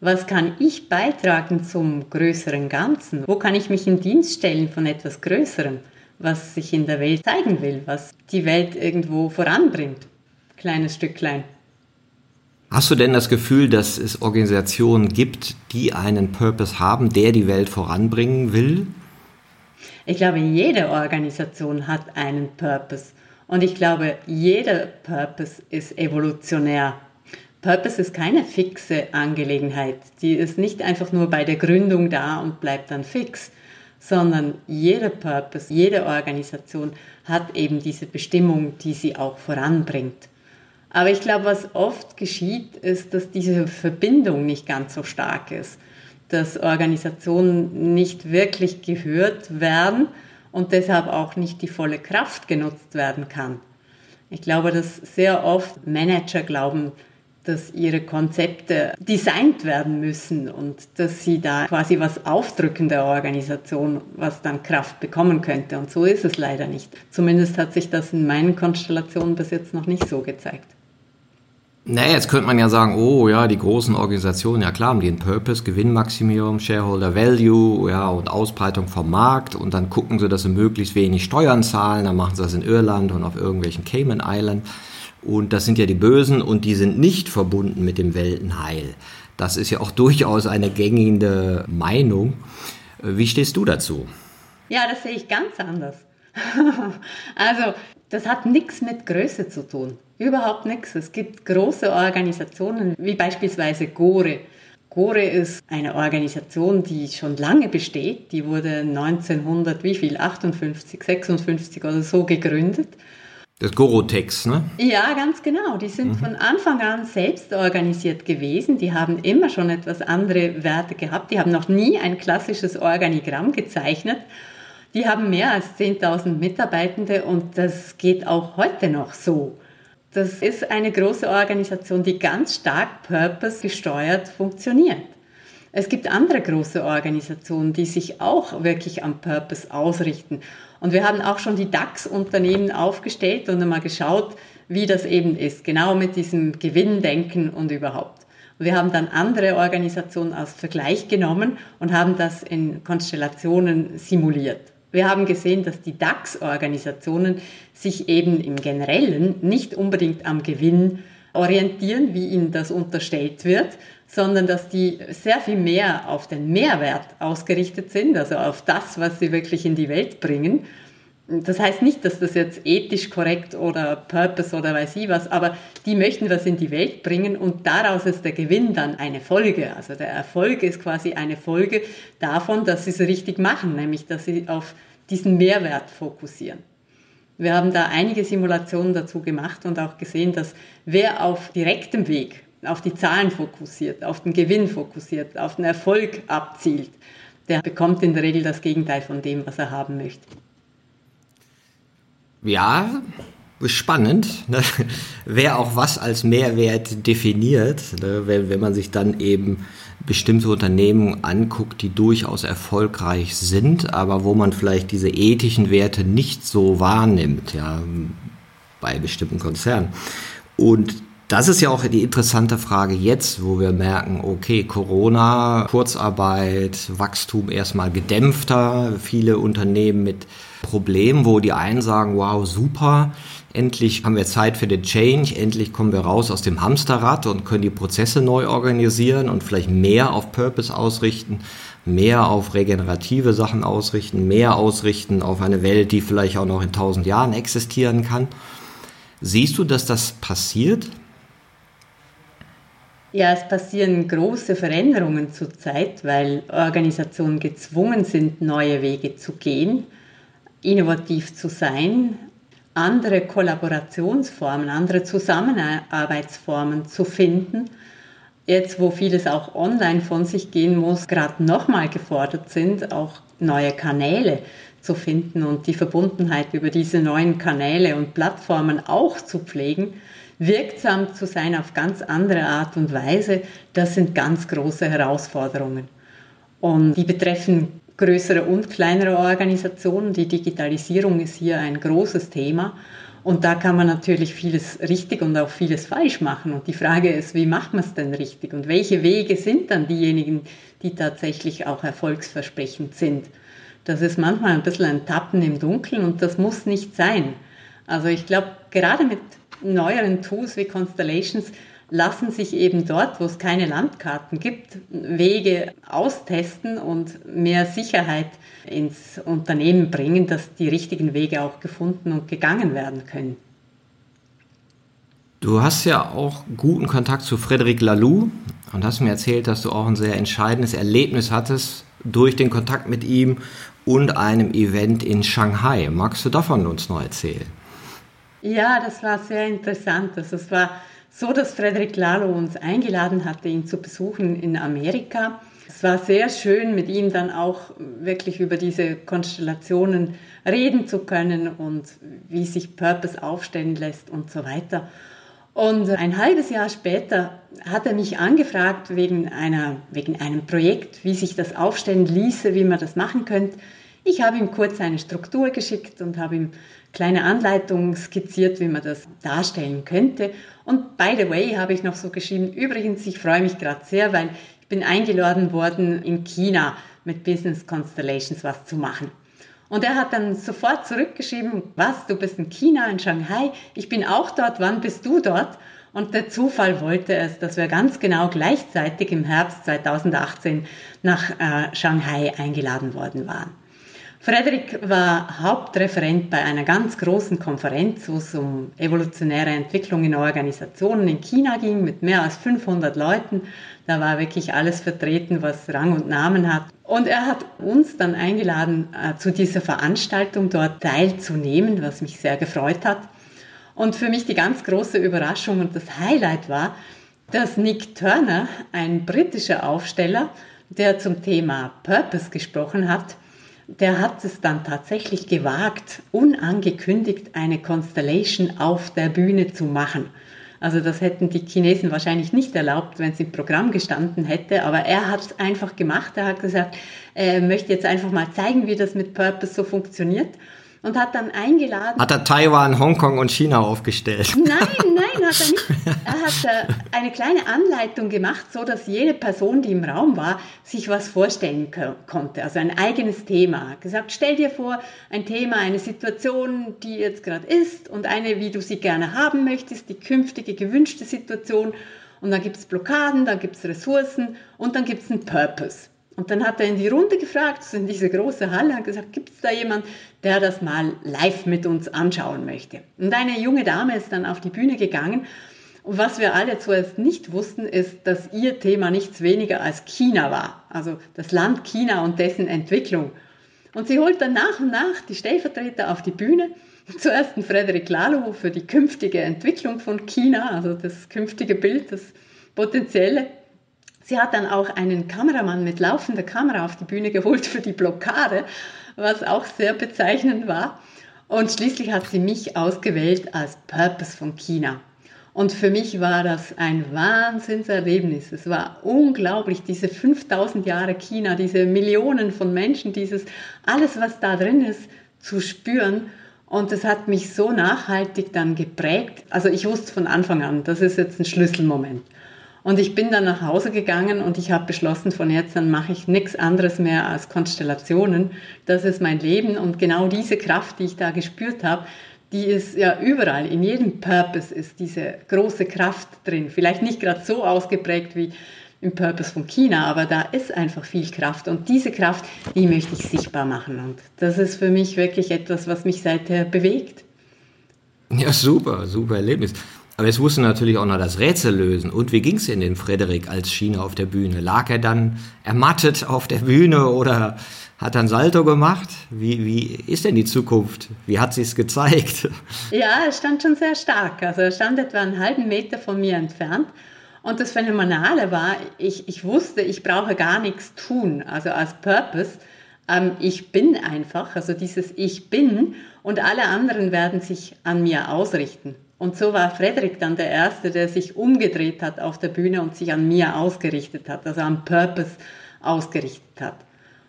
Was kann ich beitragen zum größeren Ganzen? Wo kann ich mich in Dienst stellen von etwas Größerem, was sich in der Welt zeigen will, was die Welt irgendwo voranbringt? Kleines Stücklein. Hast du denn das Gefühl, dass es Organisationen gibt, die einen Purpose haben, der die Welt voranbringen will? Ich glaube, jede Organisation hat einen Purpose. Und ich glaube, jeder Purpose ist evolutionär. Purpose ist keine fixe Angelegenheit. Die ist nicht einfach nur bei der Gründung da und bleibt dann fix, sondern jeder Purpose, jede Organisation hat eben diese Bestimmung, die sie auch voranbringt. Aber ich glaube, was oft geschieht, ist, dass diese Verbindung nicht ganz so stark ist, dass Organisationen nicht wirklich gehört werden und deshalb auch nicht die volle Kraft genutzt werden kann. Ich glaube, dass sehr oft Manager glauben, dass ihre Konzepte designt werden müssen und dass sie da quasi was aufdrücken der Organisation, was dann Kraft bekommen könnte. Und so ist es leider nicht. Zumindest hat sich das in meinen Konstellationen bis jetzt noch nicht so gezeigt. Naja, jetzt könnte man ja sagen, oh ja, die großen Organisationen, ja klar, haben einen Purpose, Gewinnmaximierung, Shareholder Value, ja, und Ausbreitung vom Markt und dann gucken sie, dass sie möglichst wenig Steuern zahlen, dann machen sie das in Irland und auf irgendwelchen Cayman Island und das sind ja die Bösen und die sind nicht verbunden mit dem Weltenheil. Das ist ja auch durchaus eine gängige Meinung. Wie stehst du dazu? Ja, das sehe ich ganz anders. also, das hat nichts mit Größe zu tun. Überhaupt nichts. Es gibt große Organisationen wie beispielsweise Gore. Gore ist eine Organisation, die schon lange besteht. Die wurde 1900, wie viel? 58, 56 oder so gegründet. Das Gorotex, ne? Ja, ganz genau. Die sind mhm. von Anfang an selbst organisiert gewesen. Die haben immer schon etwas andere Werte gehabt. Die haben noch nie ein klassisches Organigramm gezeichnet. Die haben mehr als 10.000 Mitarbeitende und das geht auch heute noch so. Das ist eine große Organisation, die ganz stark purpose gesteuert funktioniert. Es gibt andere große Organisationen, die sich auch wirklich am Purpose ausrichten. Und wir haben auch schon die DAX-Unternehmen aufgestellt und einmal geschaut, wie das eben ist, genau mit diesem Gewinndenken und überhaupt. Und wir haben dann andere Organisationen als Vergleich genommen und haben das in Konstellationen simuliert. Wir haben gesehen, dass die DAX-Organisationen sich eben im Generellen nicht unbedingt am Gewinn orientieren, wie ihnen das unterstellt wird, sondern dass die sehr viel mehr auf den Mehrwert ausgerichtet sind, also auf das, was sie wirklich in die Welt bringen das heißt nicht, dass das jetzt ethisch korrekt oder Purpose oder weiß ich was, aber die möchten was in die Welt bringen und daraus ist der Gewinn dann eine Folge. Also der Erfolg ist quasi eine Folge davon, dass sie es richtig machen, nämlich dass sie auf diesen Mehrwert fokussieren. Wir haben da einige Simulationen dazu gemacht und auch gesehen, dass wer auf direktem Weg auf die Zahlen fokussiert, auf den Gewinn fokussiert, auf den Erfolg abzielt, der bekommt in der Regel das Gegenteil von dem, was er haben möchte. Ja, spannend, ne? wer auch was als Mehrwert definiert, ne? wenn, wenn man sich dann eben bestimmte Unternehmen anguckt, die durchaus erfolgreich sind, aber wo man vielleicht diese ethischen Werte nicht so wahrnimmt, ja, bei bestimmten Konzernen. Und das ist ja auch die interessante Frage jetzt, wo wir merken, okay, Corona, Kurzarbeit, Wachstum erstmal gedämpfter, viele Unternehmen mit Problem, wo die einen sagen, wow, super, endlich haben wir Zeit für den Change, endlich kommen wir raus aus dem Hamsterrad und können die Prozesse neu organisieren und vielleicht mehr auf Purpose ausrichten, mehr auf regenerative Sachen ausrichten, mehr ausrichten auf eine Welt, die vielleicht auch noch in tausend Jahren existieren kann. Siehst du, dass das passiert? Ja, es passieren große Veränderungen zurzeit, weil Organisationen gezwungen sind, neue Wege zu gehen, innovativ zu sein, andere Kollaborationsformen, andere Zusammenarbeitsformen zu finden. Jetzt, wo vieles auch online von sich gehen muss, gerade nochmal gefordert sind, auch neue Kanäle zu finden und die Verbundenheit über diese neuen Kanäle und Plattformen auch zu pflegen, wirksam zu sein auf ganz andere Art und Weise, das sind ganz große Herausforderungen. Und die betreffen größere und kleinere Organisationen. Die Digitalisierung ist hier ein großes Thema. Und da kann man natürlich vieles richtig und auch vieles falsch machen. Und die Frage ist, wie macht man es denn richtig? Und welche Wege sind dann diejenigen, die tatsächlich auch erfolgsversprechend sind? Das ist manchmal ein bisschen ein Tappen im Dunkeln und das muss nicht sein. Also ich glaube, gerade mit neueren Tools wie Constellations lassen sich eben dort, wo es keine Landkarten gibt, Wege austesten und mehr Sicherheit ins Unternehmen bringen, dass die richtigen Wege auch gefunden und gegangen werden können. Du hast ja auch guten Kontakt zu Frederic Laloux und hast mir erzählt, dass du auch ein sehr entscheidendes Erlebnis hattest durch den Kontakt mit ihm und einem Event in Shanghai. Magst du davon uns noch erzählen? Ja, das war sehr interessant. Also es war so, dass Frederik Lalo uns eingeladen hatte, ihn zu besuchen in Amerika. Es war sehr schön, mit ihm dann auch wirklich über diese Konstellationen reden zu können und wie sich Purpose aufstellen lässt und so weiter. Und ein halbes Jahr später hat er mich angefragt wegen, einer, wegen einem Projekt, wie sich das aufstellen ließe, wie man das machen könnte. Ich habe ihm kurz eine Struktur geschickt und habe ihm kleine Anleitungen skizziert, wie man das darstellen könnte. Und by the way habe ich noch so geschrieben, übrigens, ich freue mich gerade sehr, weil ich bin eingeladen worden, in China mit Business Constellations was zu machen. Und er hat dann sofort zurückgeschrieben, was, du bist in China, in Shanghai, ich bin auch dort, wann bist du dort? Und der Zufall wollte es, dass wir ganz genau gleichzeitig im Herbst 2018 nach äh, Shanghai eingeladen worden waren. Frederik war Hauptreferent bei einer ganz großen Konferenz, wo es um evolutionäre Entwicklung in Organisationen in China ging, mit mehr als 500 Leuten. Da war wirklich alles vertreten, was Rang und Namen hat. Und er hat uns dann eingeladen, äh, zu dieser Veranstaltung dort teilzunehmen, was mich sehr gefreut hat. Und für mich die ganz große Überraschung und das Highlight war, dass Nick Turner, ein britischer Aufsteller, der zum Thema Purpose gesprochen hat, der hat es dann tatsächlich gewagt, unangekündigt eine Constellation auf der Bühne zu machen. Also das hätten die Chinesen wahrscheinlich nicht erlaubt, wenn es im Programm gestanden hätte, aber er hat es einfach gemacht. Er hat gesagt, er möchte jetzt einfach mal zeigen, wie das mit Purpose so funktioniert und hat dann eingeladen. Hat er Taiwan, Hongkong und China aufgestellt? Nein, nein, hat er nicht. Er hat äh, eine kleine Anleitung gemacht, so dass jede Person, die im Raum war, sich was vorstellen konnte. Also ein eigenes Thema. Er hat gesagt, stell dir vor, ein Thema, eine Situation, die jetzt gerade ist und eine, wie du sie gerne haben möchtest, die künftige gewünschte Situation. Und dann gibt es Blockaden, dann gibt es Ressourcen und dann gibt es einen Purpose. Und dann hat er in die Runde gefragt, in diese große Halle, hat gesagt, gibt es da jemand, der das mal live mit uns anschauen möchte? Und eine junge Dame ist dann auf die Bühne gegangen. Und was wir alle zuerst nicht wussten, ist, dass ihr Thema nichts weniger als China war. Also das Land China und dessen Entwicklung. Und sie holt dann nach und nach die Stellvertreter auf die Bühne. Zuerst ein Frederik Lalo für die künftige Entwicklung von China, also das künftige Bild, das potenzielle. Sie hat dann auch einen Kameramann mit laufender Kamera auf die Bühne geholt für die Blockade, was auch sehr bezeichnend war. Und schließlich hat sie mich ausgewählt als Purpose von China. Und für mich war das ein Wahnsinnserlebnis. Es war unglaublich, diese 5000 Jahre China, diese Millionen von Menschen, dieses alles, was da drin ist, zu spüren. Und es hat mich so nachhaltig dann geprägt. Also ich wusste von Anfang an, das ist jetzt ein Schlüsselmoment. Und ich bin dann nach Hause gegangen und ich habe beschlossen, von jetzt an mache ich nichts anderes mehr als Konstellationen. Das ist mein Leben und genau diese Kraft, die ich da gespürt habe, die ist ja überall, in jedem Purpose ist diese große Kraft drin. Vielleicht nicht gerade so ausgeprägt wie im Purpose von China, aber da ist einfach viel Kraft und diese Kraft, die möchte ich sichtbar machen und das ist für mich wirklich etwas, was mich seither bewegt. Ja, super, super Erlebnis. Aber jetzt musst du natürlich auch noch das Rätsel lösen. Und wie ging es in den Frederik als China auf der Bühne? Lag er dann ermattet auf der Bühne oder hat ein Salto gemacht? Wie, wie ist denn die Zukunft? Wie hat sie es gezeigt? Ja, er stand schon sehr stark. Also er stand etwa einen halben Meter von mir entfernt und das Phänomenale war, ich, ich wusste, ich brauche gar nichts tun, also als Purpose. Ähm, ich bin einfach, also dieses Ich bin und alle anderen werden sich an mir ausrichten. Und so war Frederik dann der Erste, der sich umgedreht hat auf der Bühne und sich an mir ausgerichtet hat, also am Purpose ausgerichtet hat.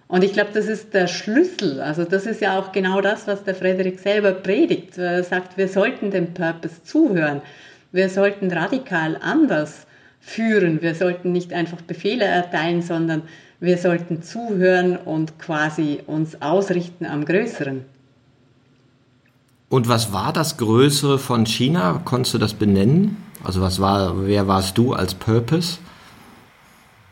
Und ich glaube, das ist der Schlüssel. Also das ist ja auch genau das, was der Frederik selber predigt. Er sagt, wir sollten dem Purpose zuhören. Wir sollten radikal anders führen. Wir sollten nicht einfach Befehle erteilen, sondern wir sollten zuhören und quasi uns ausrichten am Größeren. Und was war das Größere von China? Konntest du das benennen? Also was war, wer warst du als Purpose?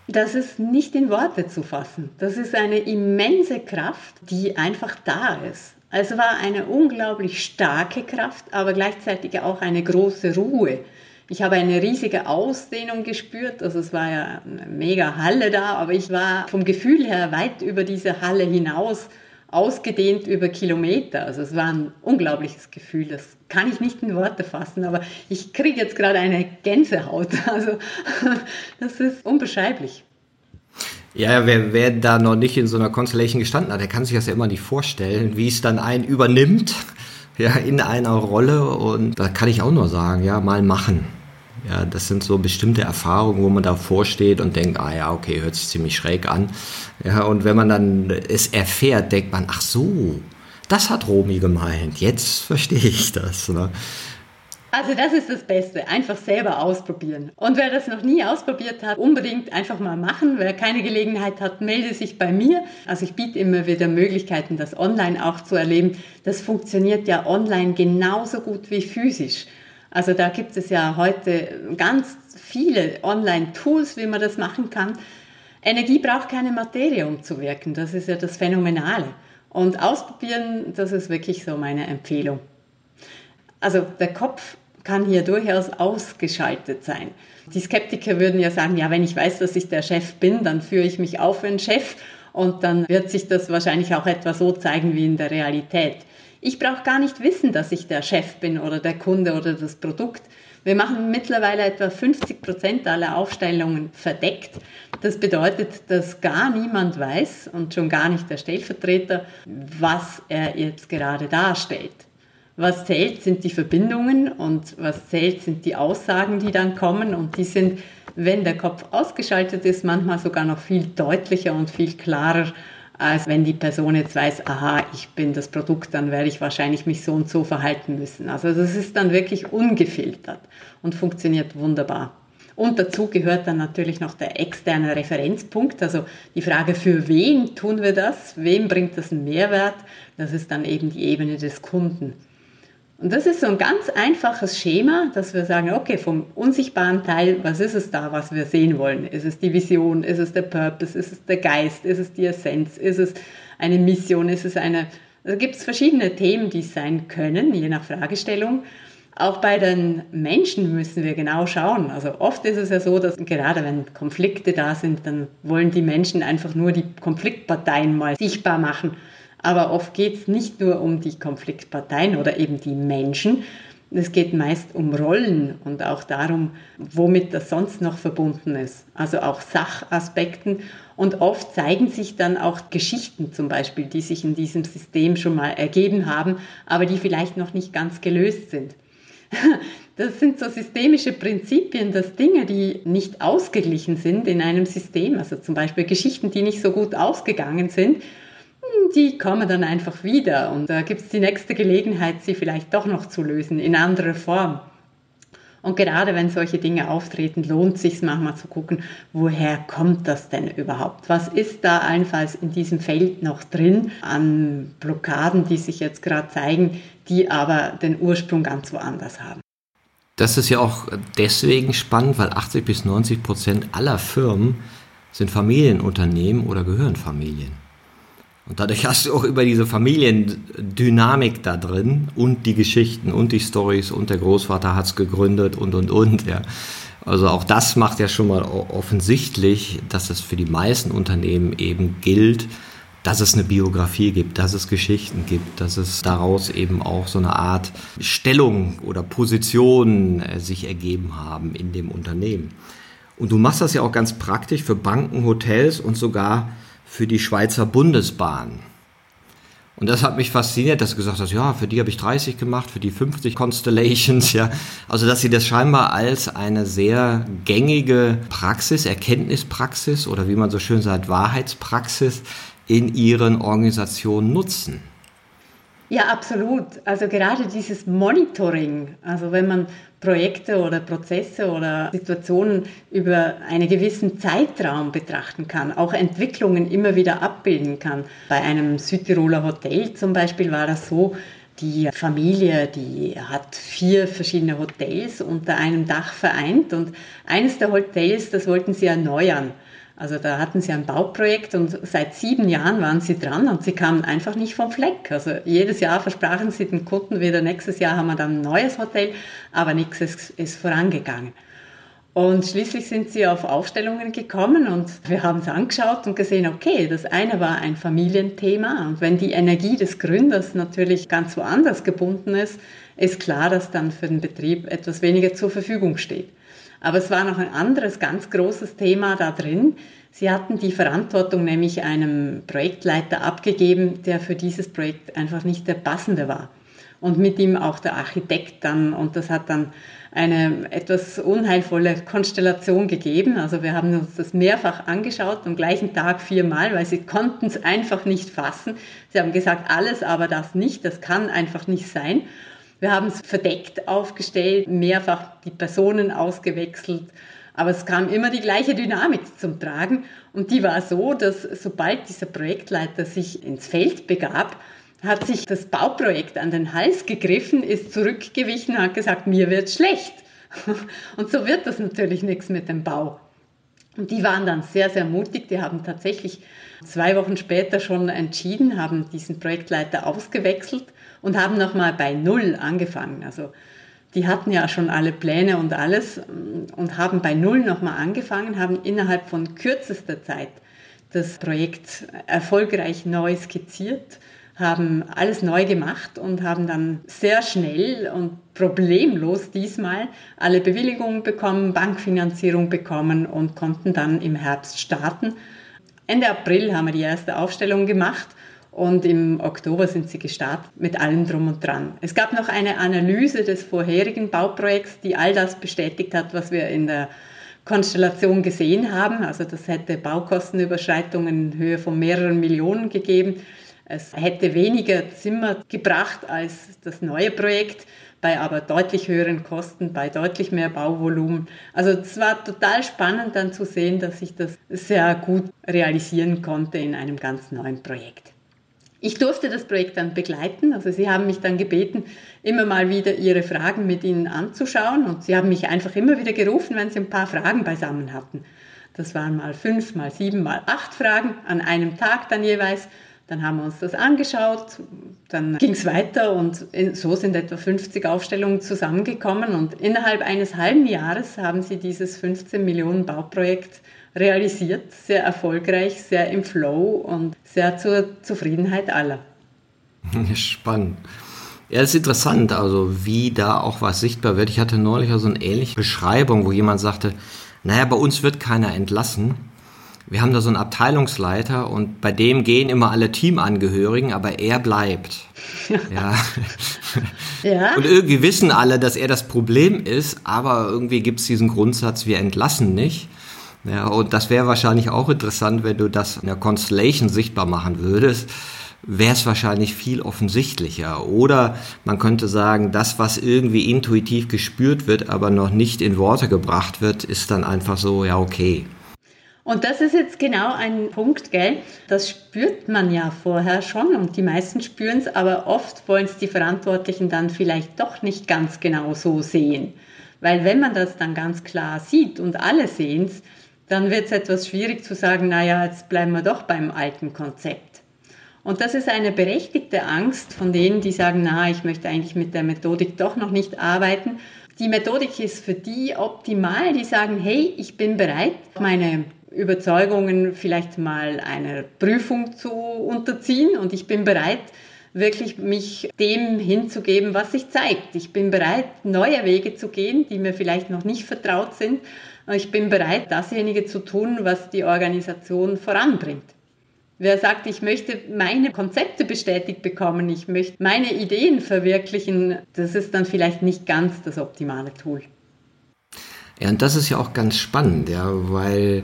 Das ist nicht in Worte zu fassen. Das ist eine immense Kraft, die einfach da ist. Es war eine unglaublich starke Kraft, aber gleichzeitig auch eine große Ruhe. Ich habe eine riesige Ausdehnung gespürt, also es war ja eine mega Halle da, aber ich war vom Gefühl her weit über diese Halle hinaus ausgedehnt über Kilometer. Also es war ein unglaubliches Gefühl, das kann ich nicht in Worte fassen, aber ich kriege jetzt gerade eine Gänsehaut. Also das ist unbeschreiblich. Ja, wer, wer da noch nicht in so einer Constellation gestanden hat, der kann sich das ja immer nicht vorstellen, wie es dann einen übernimmt, ja, in einer Rolle. Und da kann ich auch nur sagen, ja, mal machen. Ja, das sind so bestimmte Erfahrungen, wo man davor steht und denkt, ah ja, okay, hört sich ziemlich schräg an. Ja, und wenn man dann es erfährt, denkt man, ach so, das hat Romy gemeint. Jetzt verstehe ich das. Ne? Also das ist das Beste, einfach selber ausprobieren. Und wer das noch nie ausprobiert hat, unbedingt einfach mal machen. Wer keine Gelegenheit hat, melde sich bei mir. Also ich biete immer wieder Möglichkeiten, das online auch zu erleben. Das funktioniert ja online genauso gut wie physisch. Also da gibt es ja heute ganz viele Online-Tools, wie man das machen kann. Energie braucht keine Materie, um zu wirken. Das ist ja das Phänomenale. Und ausprobieren, das ist wirklich so meine Empfehlung. Also der Kopf kann hier durchaus ausgeschaltet sein. Die Skeptiker würden ja sagen, ja, wenn ich weiß, dass ich der Chef bin, dann führe ich mich auf wie ein Chef und dann wird sich das wahrscheinlich auch etwa so zeigen wie in der Realität. Ich brauche gar nicht wissen, dass ich der Chef bin oder der Kunde oder das Produkt. Wir machen mittlerweile etwa 50 Prozent aller Aufstellungen verdeckt. Das bedeutet, dass gar niemand weiß und schon gar nicht der Stellvertreter, was er jetzt gerade darstellt. Was zählt, sind die Verbindungen und was zählt, sind die Aussagen, die dann kommen und die sind, wenn der Kopf ausgeschaltet ist, manchmal sogar noch viel deutlicher und viel klarer als wenn die Person jetzt weiß, aha, ich bin das Produkt, dann werde ich wahrscheinlich mich so und so verhalten müssen. Also das ist dann wirklich ungefiltert und funktioniert wunderbar. Und dazu gehört dann natürlich noch der externe Referenzpunkt, also die Frage, für wen tun wir das, wem bringt das einen Mehrwert, das ist dann eben die Ebene des Kunden. Und das ist so ein ganz einfaches Schema, dass wir sagen, okay, vom unsichtbaren Teil, was ist es da, was wir sehen wollen? Ist es die Vision? Ist es der Purpose? Ist es der Geist? Ist es die Essenz? Ist es eine Mission? Ist es eine, also gibt es verschiedene Themen, die es sein können, je nach Fragestellung. Auch bei den Menschen müssen wir genau schauen. Also oft ist es ja so, dass gerade wenn Konflikte da sind, dann wollen die Menschen einfach nur die Konfliktparteien mal sichtbar machen aber oft geht es nicht nur um die Konfliktparteien oder eben die Menschen. Es geht meist um Rollen und auch darum, womit das sonst noch verbunden ist. Also auch Sachaspekten. Und oft zeigen sich dann auch Geschichten zum Beispiel, die sich in diesem System schon mal ergeben haben, aber die vielleicht noch nicht ganz gelöst sind. Das sind so systemische Prinzipien, dass Dinge, die nicht ausgeglichen sind in einem System, also zum Beispiel Geschichten, die nicht so gut ausgegangen sind, die kommen dann einfach wieder und da gibt es die nächste Gelegenheit, sie vielleicht doch noch zu lösen in anderer Form. Und gerade wenn solche Dinge auftreten, lohnt sich manchmal zu gucken, woher kommt das denn überhaupt? Was ist da allenfalls in diesem Feld noch drin an Blockaden, die sich jetzt gerade zeigen, die aber den Ursprung ganz woanders haben? Das ist ja auch deswegen spannend, weil 80 bis 90 Prozent aller Firmen sind Familienunternehmen oder gehören Familien. Und dadurch hast du auch über diese Familiendynamik da drin und die Geschichten und die Stories und der Großvater hat es gegründet und und und. Ja. Also auch das macht ja schon mal offensichtlich, dass es für die meisten Unternehmen eben gilt, dass es eine Biografie gibt, dass es Geschichten gibt, dass es daraus eben auch so eine Art Stellung oder Position äh, sich ergeben haben in dem Unternehmen. Und du machst das ja auch ganz praktisch für Banken, Hotels und sogar für die Schweizer Bundesbahn. Und das hat mich fasziniert, dass du gesagt hast, ja, für die habe ich 30 gemacht, für die 50 Constellations, ja. Also, dass sie das scheinbar als eine sehr gängige Praxis, Erkenntnispraxis oder wie man so schön sagt, Wahrheitspraxis in ihren Organisationen nutzen. Ja, absolut. Also gerade dieses Monitoring, also wenn man Projekte oder Prozesse oder Situationen über einen gewissen Zeitraum betrachten kann, auch Entwicklungen immer wieder abbilden kann. Bei einem Südtiroler Hotel zum Beispiel war das so, die Familie, die hat vier verschiedene Hotels unter einem Dach vereint und eines der Hotels, das wollten sie erneuern. Also da hatten sie ein Bauprojekt und seit sieben Jahren waren sie dran und sie kamen einfach nicht vom Fleck. Also jedes Jahr versprachen sie den Kunden wieder, nächstes Jahr haben wir dann ein neues Hotel, aber nichts ist, ist vorangegangen. Und schließlich sind sie auf Aufstellungen gekommen und wir haben es angeschaut und gesehen, okay, das eine war ein Familienthema und wenn die Energie des Gründers natürlich ganz woanders gebunden ist, ist klar, dass dann für den Betrieb etwas weniger zur Verfügung steht. Aber es war noch ein anderes ganz großes Thema da drin. Sie hatten die Verantwortung nämlich einem Projektleiter abgegeben, der für dieses Projekt einfach nicht der passende war. Und mit ihm auch der Architekt dann. Und das hat dann eine etwas unheilvolle Konstellation gegeben. Also wir haben uns das mehrfach angeschaut, am gleichen Tag viermal, weil sie konnten es einfach nicht fassen. Sie haben gesagt, alles, aber das nicht, das kann einfach nicht sein. Wir haben es verdeckt aufgestellt, mehrfach die Personen ausgewechselt, aber es kam immer die gleiche Dynamik zum Tragen und die war so, dass sobald dieser Projektleiter sich ins Feld begab, hat sich das Bauprojekt an den Hals gegriffen, ist zurückgewichen und hat gesagt, mir wird schlecht. Und so wird das natürlich nichts mit dem Bau. Und die waren dann sehr, sehr mutig. Die haben tatsächlich zwei Wochen später schon entschieden, haben diesen Projektleiter ausgewechselt und haben nochmal bei Null angefangen. Also die hatten ja schon alle Pläne und alles und haben bei Null nochmal angefangen, haben innerhalb von kürzester Zeit das Projekt erfolgreich neu skizziert, haben alles neu gemacht und haben dann sehr schnell und problemlos diesmal alle Bewilligungen bekommen, Bankfinanzierung bekommen und konnten dann im Herbst starten. Ende April haben wir die erste Aufstellung gemacht und im Oktober sind sie gestartet mit allem drum und dran. Es gab noch eine Analyse des vorherigen Bauprojekts, die all das bestätigt hat, was wir in der Konstellation gesehen haben. Also das hätte Baukostenüberschreitungen in Höhe von mehreren Millionen gegeben. Es hätte weniger Zimmer gebracht als das neue Projekt, bei aber deutlich höheren Kosten, bei deutlich mehr Bauvolumen. Also es war total spannend dann zu sehen, dass sich das sehr gut realisieren konnte in einem ganz neuen Projekt. Ich durfte das Projekt dann begleiten. Also Sie haben mich dann gebeten, immer mal wieder Ihre Fragen mit Ihnen anzuschauen. Und Sie haben mich einfach immer wieder gerufen, wenn Sie ein paar Fragen beisammen hatten. Das waren mal fünf, mal sieben, mal acht Fragen an einem Tag dann jeweils. Dann haben wir uns das angeschaut, dann ging es weiter und so sind etwa 50 Aufstellungen zusammengekommen und innerhalb eines halben Jahres haben sie dieses 15 Millionen Bauprojekt realisiert, sehr erfolgreich, sehr im Flow und sehr zur Zufriedenheit aller. Spannend. Ja, das ist interessant, also wie da auch was sichtbar wird. Ich hatte neulich so eine ähnliche Beschreibung, wo jemand sagte, naja, bei uns wird keiner entlassen. Wir haben da so einen Abteilungsleiter und bei dem gehen immer alle Teamangehörigen, aber er bleibt. Ja. ja. Und irgendwie wissen alle, dass er das Problem ist, aber irgendwie gibt es diesen Grundsatz, wir entlassen nicht. Ja, und das wäre wahrscheinlich auch interessant, wenn du das in der Constellation sichtbar machen würdest. wäre es wahrscheinlich viel offensichtlicher. Oder man könnte sagen, das, was irgendwie intuitiv gespürt wird, aber noch nicht in Worte gebracht wird, ist dann einfach so, ja, okay. Und das ist jetzt genau ein Punkt, gell? Das spürt man ja vorher schon und die meisten spüren es, aber oft wollen es die Verantwortlichen dann vielleicht doch nicht ganz genau so sehen. Weil wenn man das dann ganz klar sieht und alle sehen es, dann wird es etwas schwierig zu sagen, naja, jetzt bleiben wir doch beim alten Konzept. Und das ist eine berechtigte Angst von denen, die sagen, na, ich möchte eigentlich mit der Methodik doch noch nicht arbeiten. Die Methodik ist für die optimal, die sagen, hey, ich bin bereit, meine Überzeugungen vielleicht mal einer Prüfung zu unterziehen und ich bin bereit, wirklich mich dem hinzugeben, was sich zeigt. Ich bin bereit, neue Wege zu gehen, die mir vielleicht noch nicht vertraut sind. Ich bin bereit, dasjenige zu tun, was die Organisation voranbringt. Wer sagt, ich möchte meine Konzepte bestätigt bekommen, ich möchte meine Ideen verwirklichen, das ist dann vielleicht nicht ganz das optimale Tool. Ja, und das ist ja auch ganz spannend, ja, weil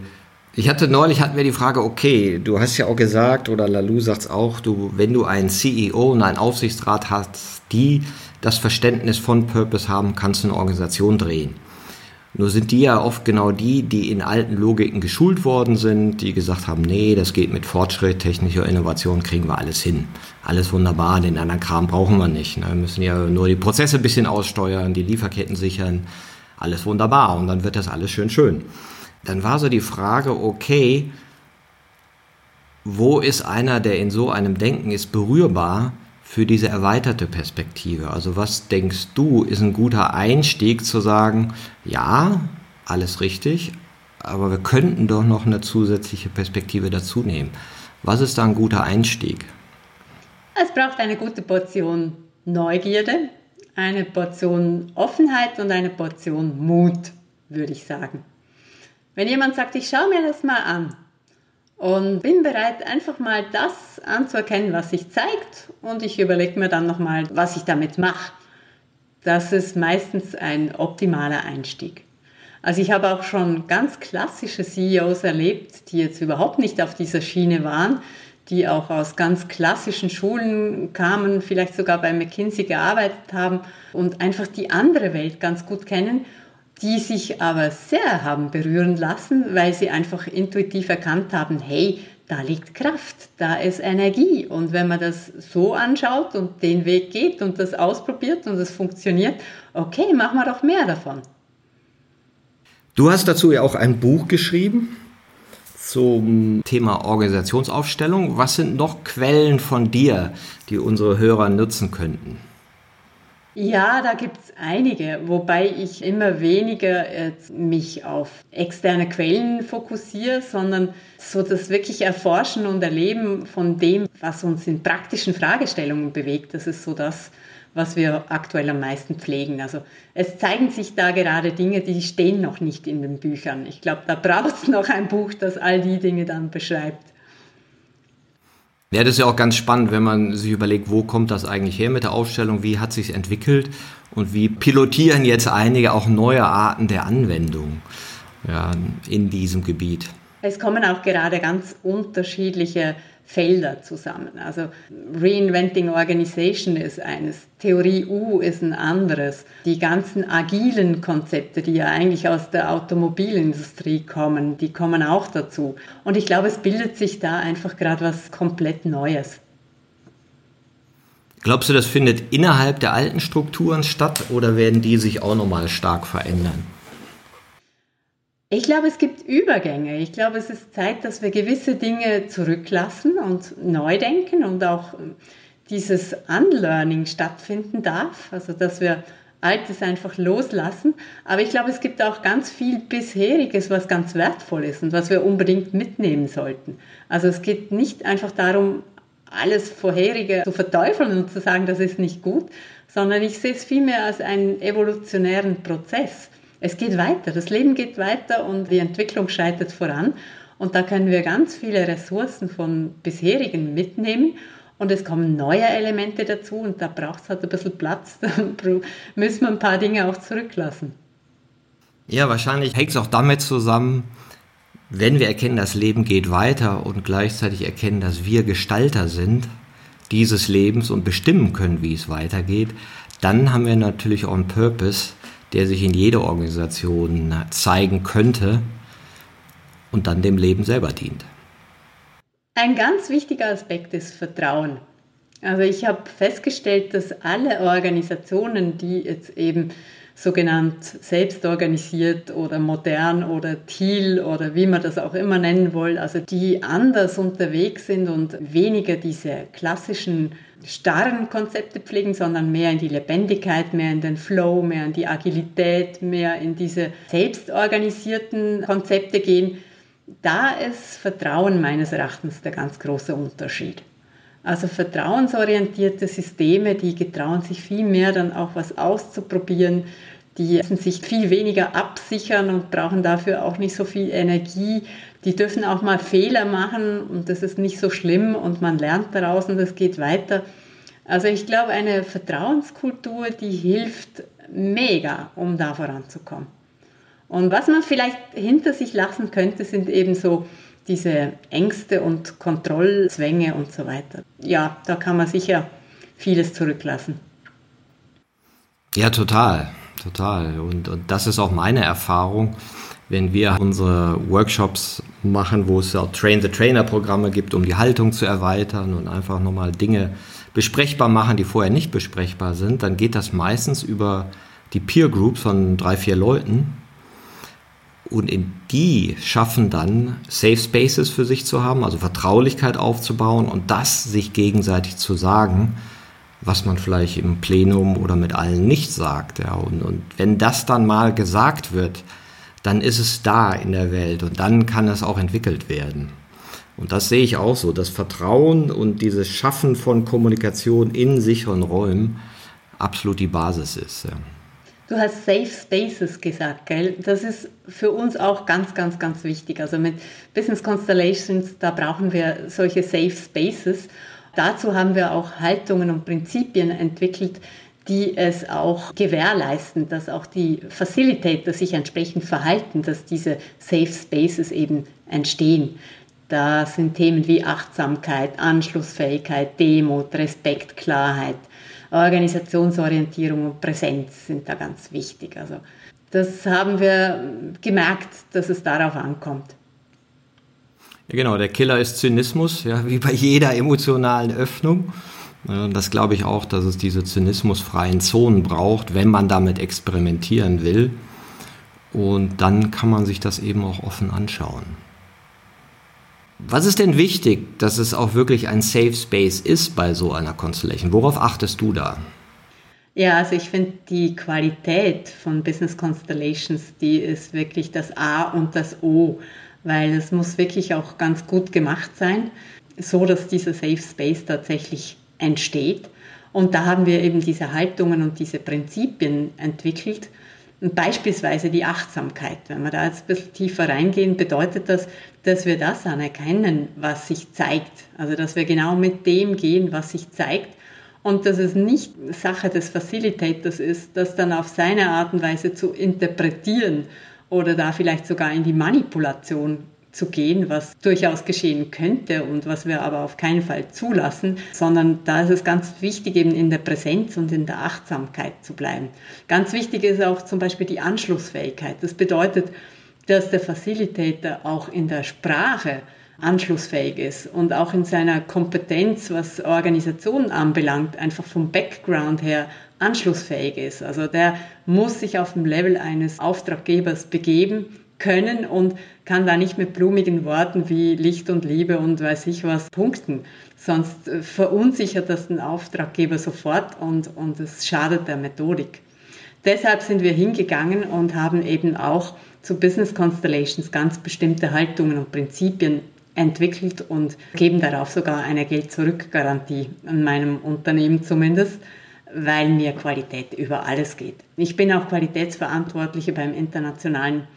ich hatte neulich hatten wir die Frage, okay, du hast ja auch gesagt, oder sagt es auch, du, wenn du einen CEO und einen Aufsichtsrat hast, die das Verständnis von Purpose haben, kannst du eine Organisation drehen. Nur sind die ja oft genau die, die in alten Logiken geschult worden sind, die gesagt haben, nee, das geht mit Fortschritt, technischer Innovation, kriegen wir alles hin. Alles wunderbar, den anderen Kram brauchen wir nicht. Ne? Wir müssen ja nur die Prozesse ein bisschen aussteuern, die Lieferketten sichern, alles wunderbar und dann wird das alles schön schön dann war so die Frage, okay, wo ist einer, der in so einem Denken ist, berührbar für diese erweiterte Perspektive? Also was denkst du, ist ein guter Einstieg zu sagen, ja, alles richtig, aber wir könnten doch noch eine zusätzliche Perspektive dazu nehmen. Was ist da ein guter Einstieg? Es braucht eine gute Portion Neugierde, eine Portion Offenheit und eine Portion Mut, würde ich sagen. Wenn jemand sagt, ich schaue mir das mal an und bin bereit, einfach mal das anzuerkennen, was sich zeigt und ich überlege mir dann nochmal, was ich damit mache. Das ist meistens ein optimaler Einstieg. Also ich habe auch schon ganz klassische CEOs erlebt, die jetzt überhaupt nicht auf dieser Schiene waren, die auch aus ganz klassischen Schulen kamen, vielleicht sogar bei McKinsey gearbeitet haben und einfach die andere Welt ganz gut kennen die sich aber sehr haben berühren lassen, weil sie einfach intuitiv erkannt haben, hey, da liegt Kraft, da ist Energie. Und wenn man das so anschaut und den Weg geht und das ausprobiert und es funktioniert, okay, machen wir doch mehr davon. Du hast dazu ja auch ein Buch geschrieben zum Thema Organisationsaufstellung. Was sind noch Quellen von dir, die unsere Hörer nutzen könnten? Ja, da gibt es einige, wobei ich immer weniger mich auf externe Quellen fokussiere, sondern so das wirklich Erforschen und Erleben von dem, was uns in praktischen Fragestellungen bewegt. Das ist so das, was wir aktuell am meisten pflegen. Also es zeigen sich da gerade Dinge, die stehen noch nicht in den Büchern. Ich glaube, da braucht es noch ein Buch, das all die Dinge dann beschreibt. Ja, das ist ja auch ganz spannend, wenn man sich überlegt, wo kommt das eigentlich her mit der Aufstellung, wie hat sich entwickelt und wie pilotieren jetzt einige auch neue Arten der Anwendung ja, in diesem Gebiet. Es kommen auch gerade ganz unterschiedliche Felder zusammen. Also Reinventing Organization ist eines, Theorie U ist ein anderes. Die ganzen agilen Konzepte, die ja eigentlich aus der Automobilindustrie kommen, die kommen auch dazu. Und ich glaube, es bildet sich da einfach gerade was komplett Neues. Glaubst du, das findet innerhalb der alten Strukturen statt oder werden die sich auch nochmal stark verändern? Ich glaube, es gibt Übergänge. Ich glaube, es ist Zeit, dass wir gewisse Dinge zurücklassen und neu denken und auch ähm, dieses Unlearning stattfinden darf. Also, dass wir Altes einfach loslassen. Aber ich glaube, es gibt auch ganz viel bisheriges, was ganz wertvoll ist und was wir unbedingt mitnehmen sollten. Also es geht nicht einfach darum, alles Vorherige zu verteufeln und zu sagen, das ist nicht gut, sondern ich sehe es vielmehr als einen evolutionären Prozess es geht weiter, das Leben geht weiter und die Entwicklung schreitet voran. Und da können wir ganz viele Ressourcen von bisherigen mitnehmen. Und es kommen neue Elemente dazu und da braucht es halt ein bisschen Platz. Da müssen wir ein paar Dinge auch zurücklassen. Ja, wahrscheinlich hängt es auch damit zusammen, wenn wir erkennen, das Leben geht weiter und gleichzeitig erkennen, dass wir Gestalter sind, dieses Lebens und bestimmen können, wie es weitergeht, dann haben wir natürlich auch einen Purpose, der sich in jeder Organisation zeigen könnte und dann dem Leben selber dient. Ein ganz wichtiger Aspekt ist Vertrauen. Also ich habe festgestellt, dass alle Organisationen, die jetzt eben sogenannt selbstorganisiert oder modern oder Thiel oder wie man das auch immer nennen will, also die anders unterwegs sind und weniger diese klassischen starren Konzepte pflegen, sondern mehr in die Lebendigkeit, mehr in den Flow, mehr in die Agilität, mehr in diese selbstorganisierten Konzepte gehen, da ist Vertrauen meines Erachtens der ganz große Unterschied. Also vertrauensorientierte Systeme, die getrauen sich viel mehr dann auch was auszuprobieren, die müssen sich viel weniger absichern und brauchen dafür auch nicht so viel Energie. Die dürfen auch mal Fehler machen und das ist nicht so schlimm und man lernt daraus und es geht weiter. Also ich glaube, eine Vertrauenskultur, die hilft mega, um da voranzukommen. Und was man vielleicht hinter sich lassen könnte, sind eben so diese Ängste und Kontrollzwänge und so weiter. Ja, da kann man sicher vieles zurücklassen. Ja, total, total. Und, und das ist auch meine Erfahrung, wenn wir unsere Workshops machen, wo es auch Train-the-Trainer-Programme gibt, um die Haltung zu erweitern und einfach nochmal Dinge besprechbar machen, die vorher nicht besprechbar sind, dann geht das meistens über die Peer Groups von drei, vier Leuten, und in die schaffen dann Safe Spaces für sich zu haben, also Vertraulichkeit aufzubauen und das sich gegenseitig zu sagen, was man vielleicht im Plenum oder mit allen nicht sagt. Ja. Und, und wenn das dann mal gesagt wird, dann ist es da in der Welt und dann kann es auch entwickelt werden. Und das sehe ich auch so, das Vertrauen und dieses Schaffen von Kommunikation in sicheren Räumen absolut die Basis ist. Ja. Du hast Safe Spaces gesagt, gell? Das ist für uns auch ganz, ganz, ganz wichtig. Also mit Business Constellations, da brauchen wir solche Safe Spaces. Dazu haben wir auch Haltungen und Prinzipien entwickelt, die es auch gewährleisten, dass auch die Facilitator sich entsprechend verhalten, dass diese Safe Spaces eben entstehen. Da sind Themen wie Achtsamkeit, Anschlussfähigkeit, Demut, Respekt, Klarheit, Organisationsorientierung und Präsenz sind da ganz wichtig. Also das haben wir gemerkt, dass es darauf ankommt. Ja, genau, der Killer ist Zynismus, ja, wie bei jeder emotionalen Öffnung. Das glaube ich auch, dass es diese zynismusfreien Zonen braucht, wenn man damit experimentieren will. Und dann kann man sich das eben auch offen anschauen. Was ist denn wichtig, dass es auch wirklich ein Safe Space ist bei so einer Constellation? Worauf achtest du da? Ja, also ich finde die Qualität von Business Constellations, die ist wirklich das A und das O, weil es muss wirklich auch ganz gut gemacht sein, so dass dieser Safe Space tatsächlich entsteht. Und da haben wir eben diese Haltungen und diese Prinzipien entwickelt und beispielsweise die Achtsamkeit. Wenn wir da jetzt ein bisschen tiefer reingehen, bedeutet das, dass wir das anerkennen, was sich zeigt. Also dass wir genau mit dem gehen, was sich zeigt. Und dass es nicht Sache des Facilitators ist, das dann auf seine Art und Weise zu interpretieren oder da vielleicht sogar in die Manipulation zu gehen, was durchaus geschehen könnte und was wir aber auf keinen Fall zulassen, sondern da ist es ganz wichtig, eben in der Präsenz und in der Achtsamkeit zu bleiben. Ganz wichtig ist auch zum Beispiel die Anschlussfähigkeit. Das bedeutet, dass der Facilitator auch in der Sprache anschlussfähig ist und auch in seiner Kompetenz, was Organisationen anbelangt, einfach vom Background her anschlussfähig ist. Also der muss sich auf dem Level eines Auftraggebers begeben können und kann da nicht mit blumigen Worten wie Licht und Liebe und weiß ich was punkten. Sonst äh, verunsichert das den Auftraggeber sofort und, und es schadet der Methodik. Deshalb sind wir hingegangen und haben eben auch zu Business Constellations ganz bestimmte Haltungen und Prinzipien entwickelt und geben darauf sogar eine Geld-Zurück-Garantie an meinem Unternehmen zumindest, weil mir Qualität über alles geht. Ich bin auch Qualitätsverantwortliche beim internationalen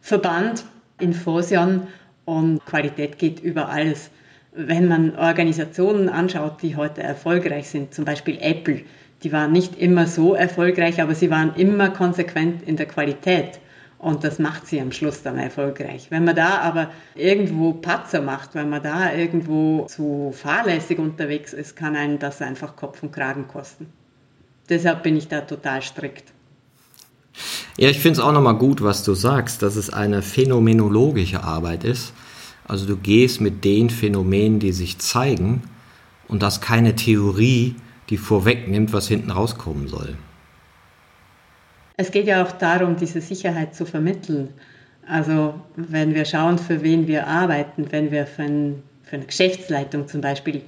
Verband Infosion und Qualität geht über alles. Wenn man Organisationen anschaut, die heute erfolgreich sind, zum Beispiel Apple, die waren nicht immer so erfolgreich, aber sie waren immer konsequent in der Qualität. Und das macht sie am Schluss dann erfolgreich. Wenn man da aber irgendwo Patzer macht, wenn man da irgendwo zu fahrlässig unterwegs ist, kann einen das einfach Kopf und Kragen kosten. Deshalb bin ich da total strikt. Ja, ich finde es auch nochmal gut, was du sagst, dass es eine phänomenologische Arbeit ist. Also du gehst mit den Phänomenen, die sich zeigen, und das keine Theorie, die vorwegnimmt, was hinten rauskommen soll. Es geht ja auch darum, diese Sicherheit zu vermitteln. Also wenn wir schauen, für wen wir arbeiten, wenn wir für, ein, für eine Geschäftsleitung zum Beispiel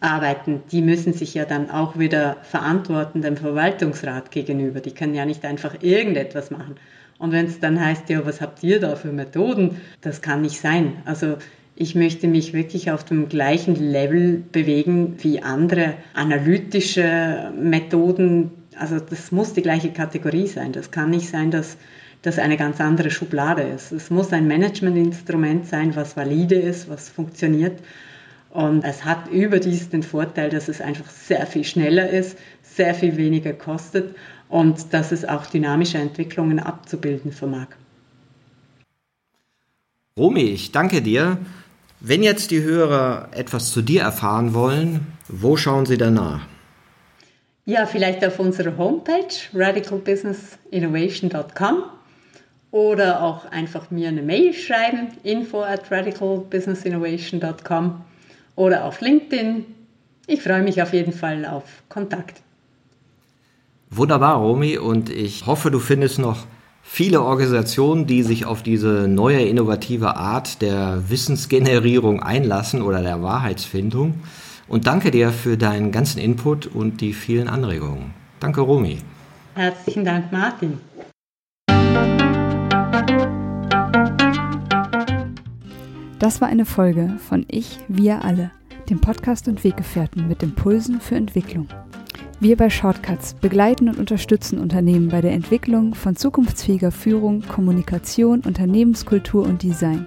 arbeiten, die müssen sich ja dann auch wieder verantworten dem Verwaltungsrat gegenüber. Die können ja nicht einfach irgendetwas machen. Und wenn es dann heißt, ja, was habt ihr da für Methoden? Das kann nicht sein. Also ich möchte mich wirklich auf dem gleichen Level bewegen wie andere analytische Methoden, also das muss die gleiche Kategorie sein. Das kann nicht sein, dass das eine ganz andere Schublade ist. Es muss ein Managementinstrument sein, was valide ist, was funktioniert. Und es hat überdies den Vorteil, dass es einfach sehr viel schneller ist, sehr viel weniger kostet und dass es auch dynamische Entwicklungen abzubilden vermag. Romy, ich danke dir. Wenn jetzt die Hörer etwas zu dir erfahren wollen, wo schauen sie danach? Ja, vielleicht auf unserer Homepage radicalbusinessinnovation.com oder auch einfach mir eine Mail schreiben, info at radicalbusinessinnovation.com oder auf LinkedIn. Ich freue mich auf jeden Fall auf Kontakt. Wunderbar, Romy, und ich hoffe, du findest noch viele Organisationen, die sich auf diese neue innovative Art der Wissensgenerierung einlassen oder der Wahrheitsfindung. Und danke dir für deinen ganzen Input und die vielen Anregungen. Danke, Romy. Herzlichen Dank, Martin. Das war eine Folge von Ich, wir alle, dem Podcast und Weggefährten mit Impulsen für Entwicklung. Wir bei Shortcuts begleiten und unterstützen Unternehmen bei der Entwicklung von zukunftsfähiger Führung, Kommunikation, Unternehmenskultur und Design.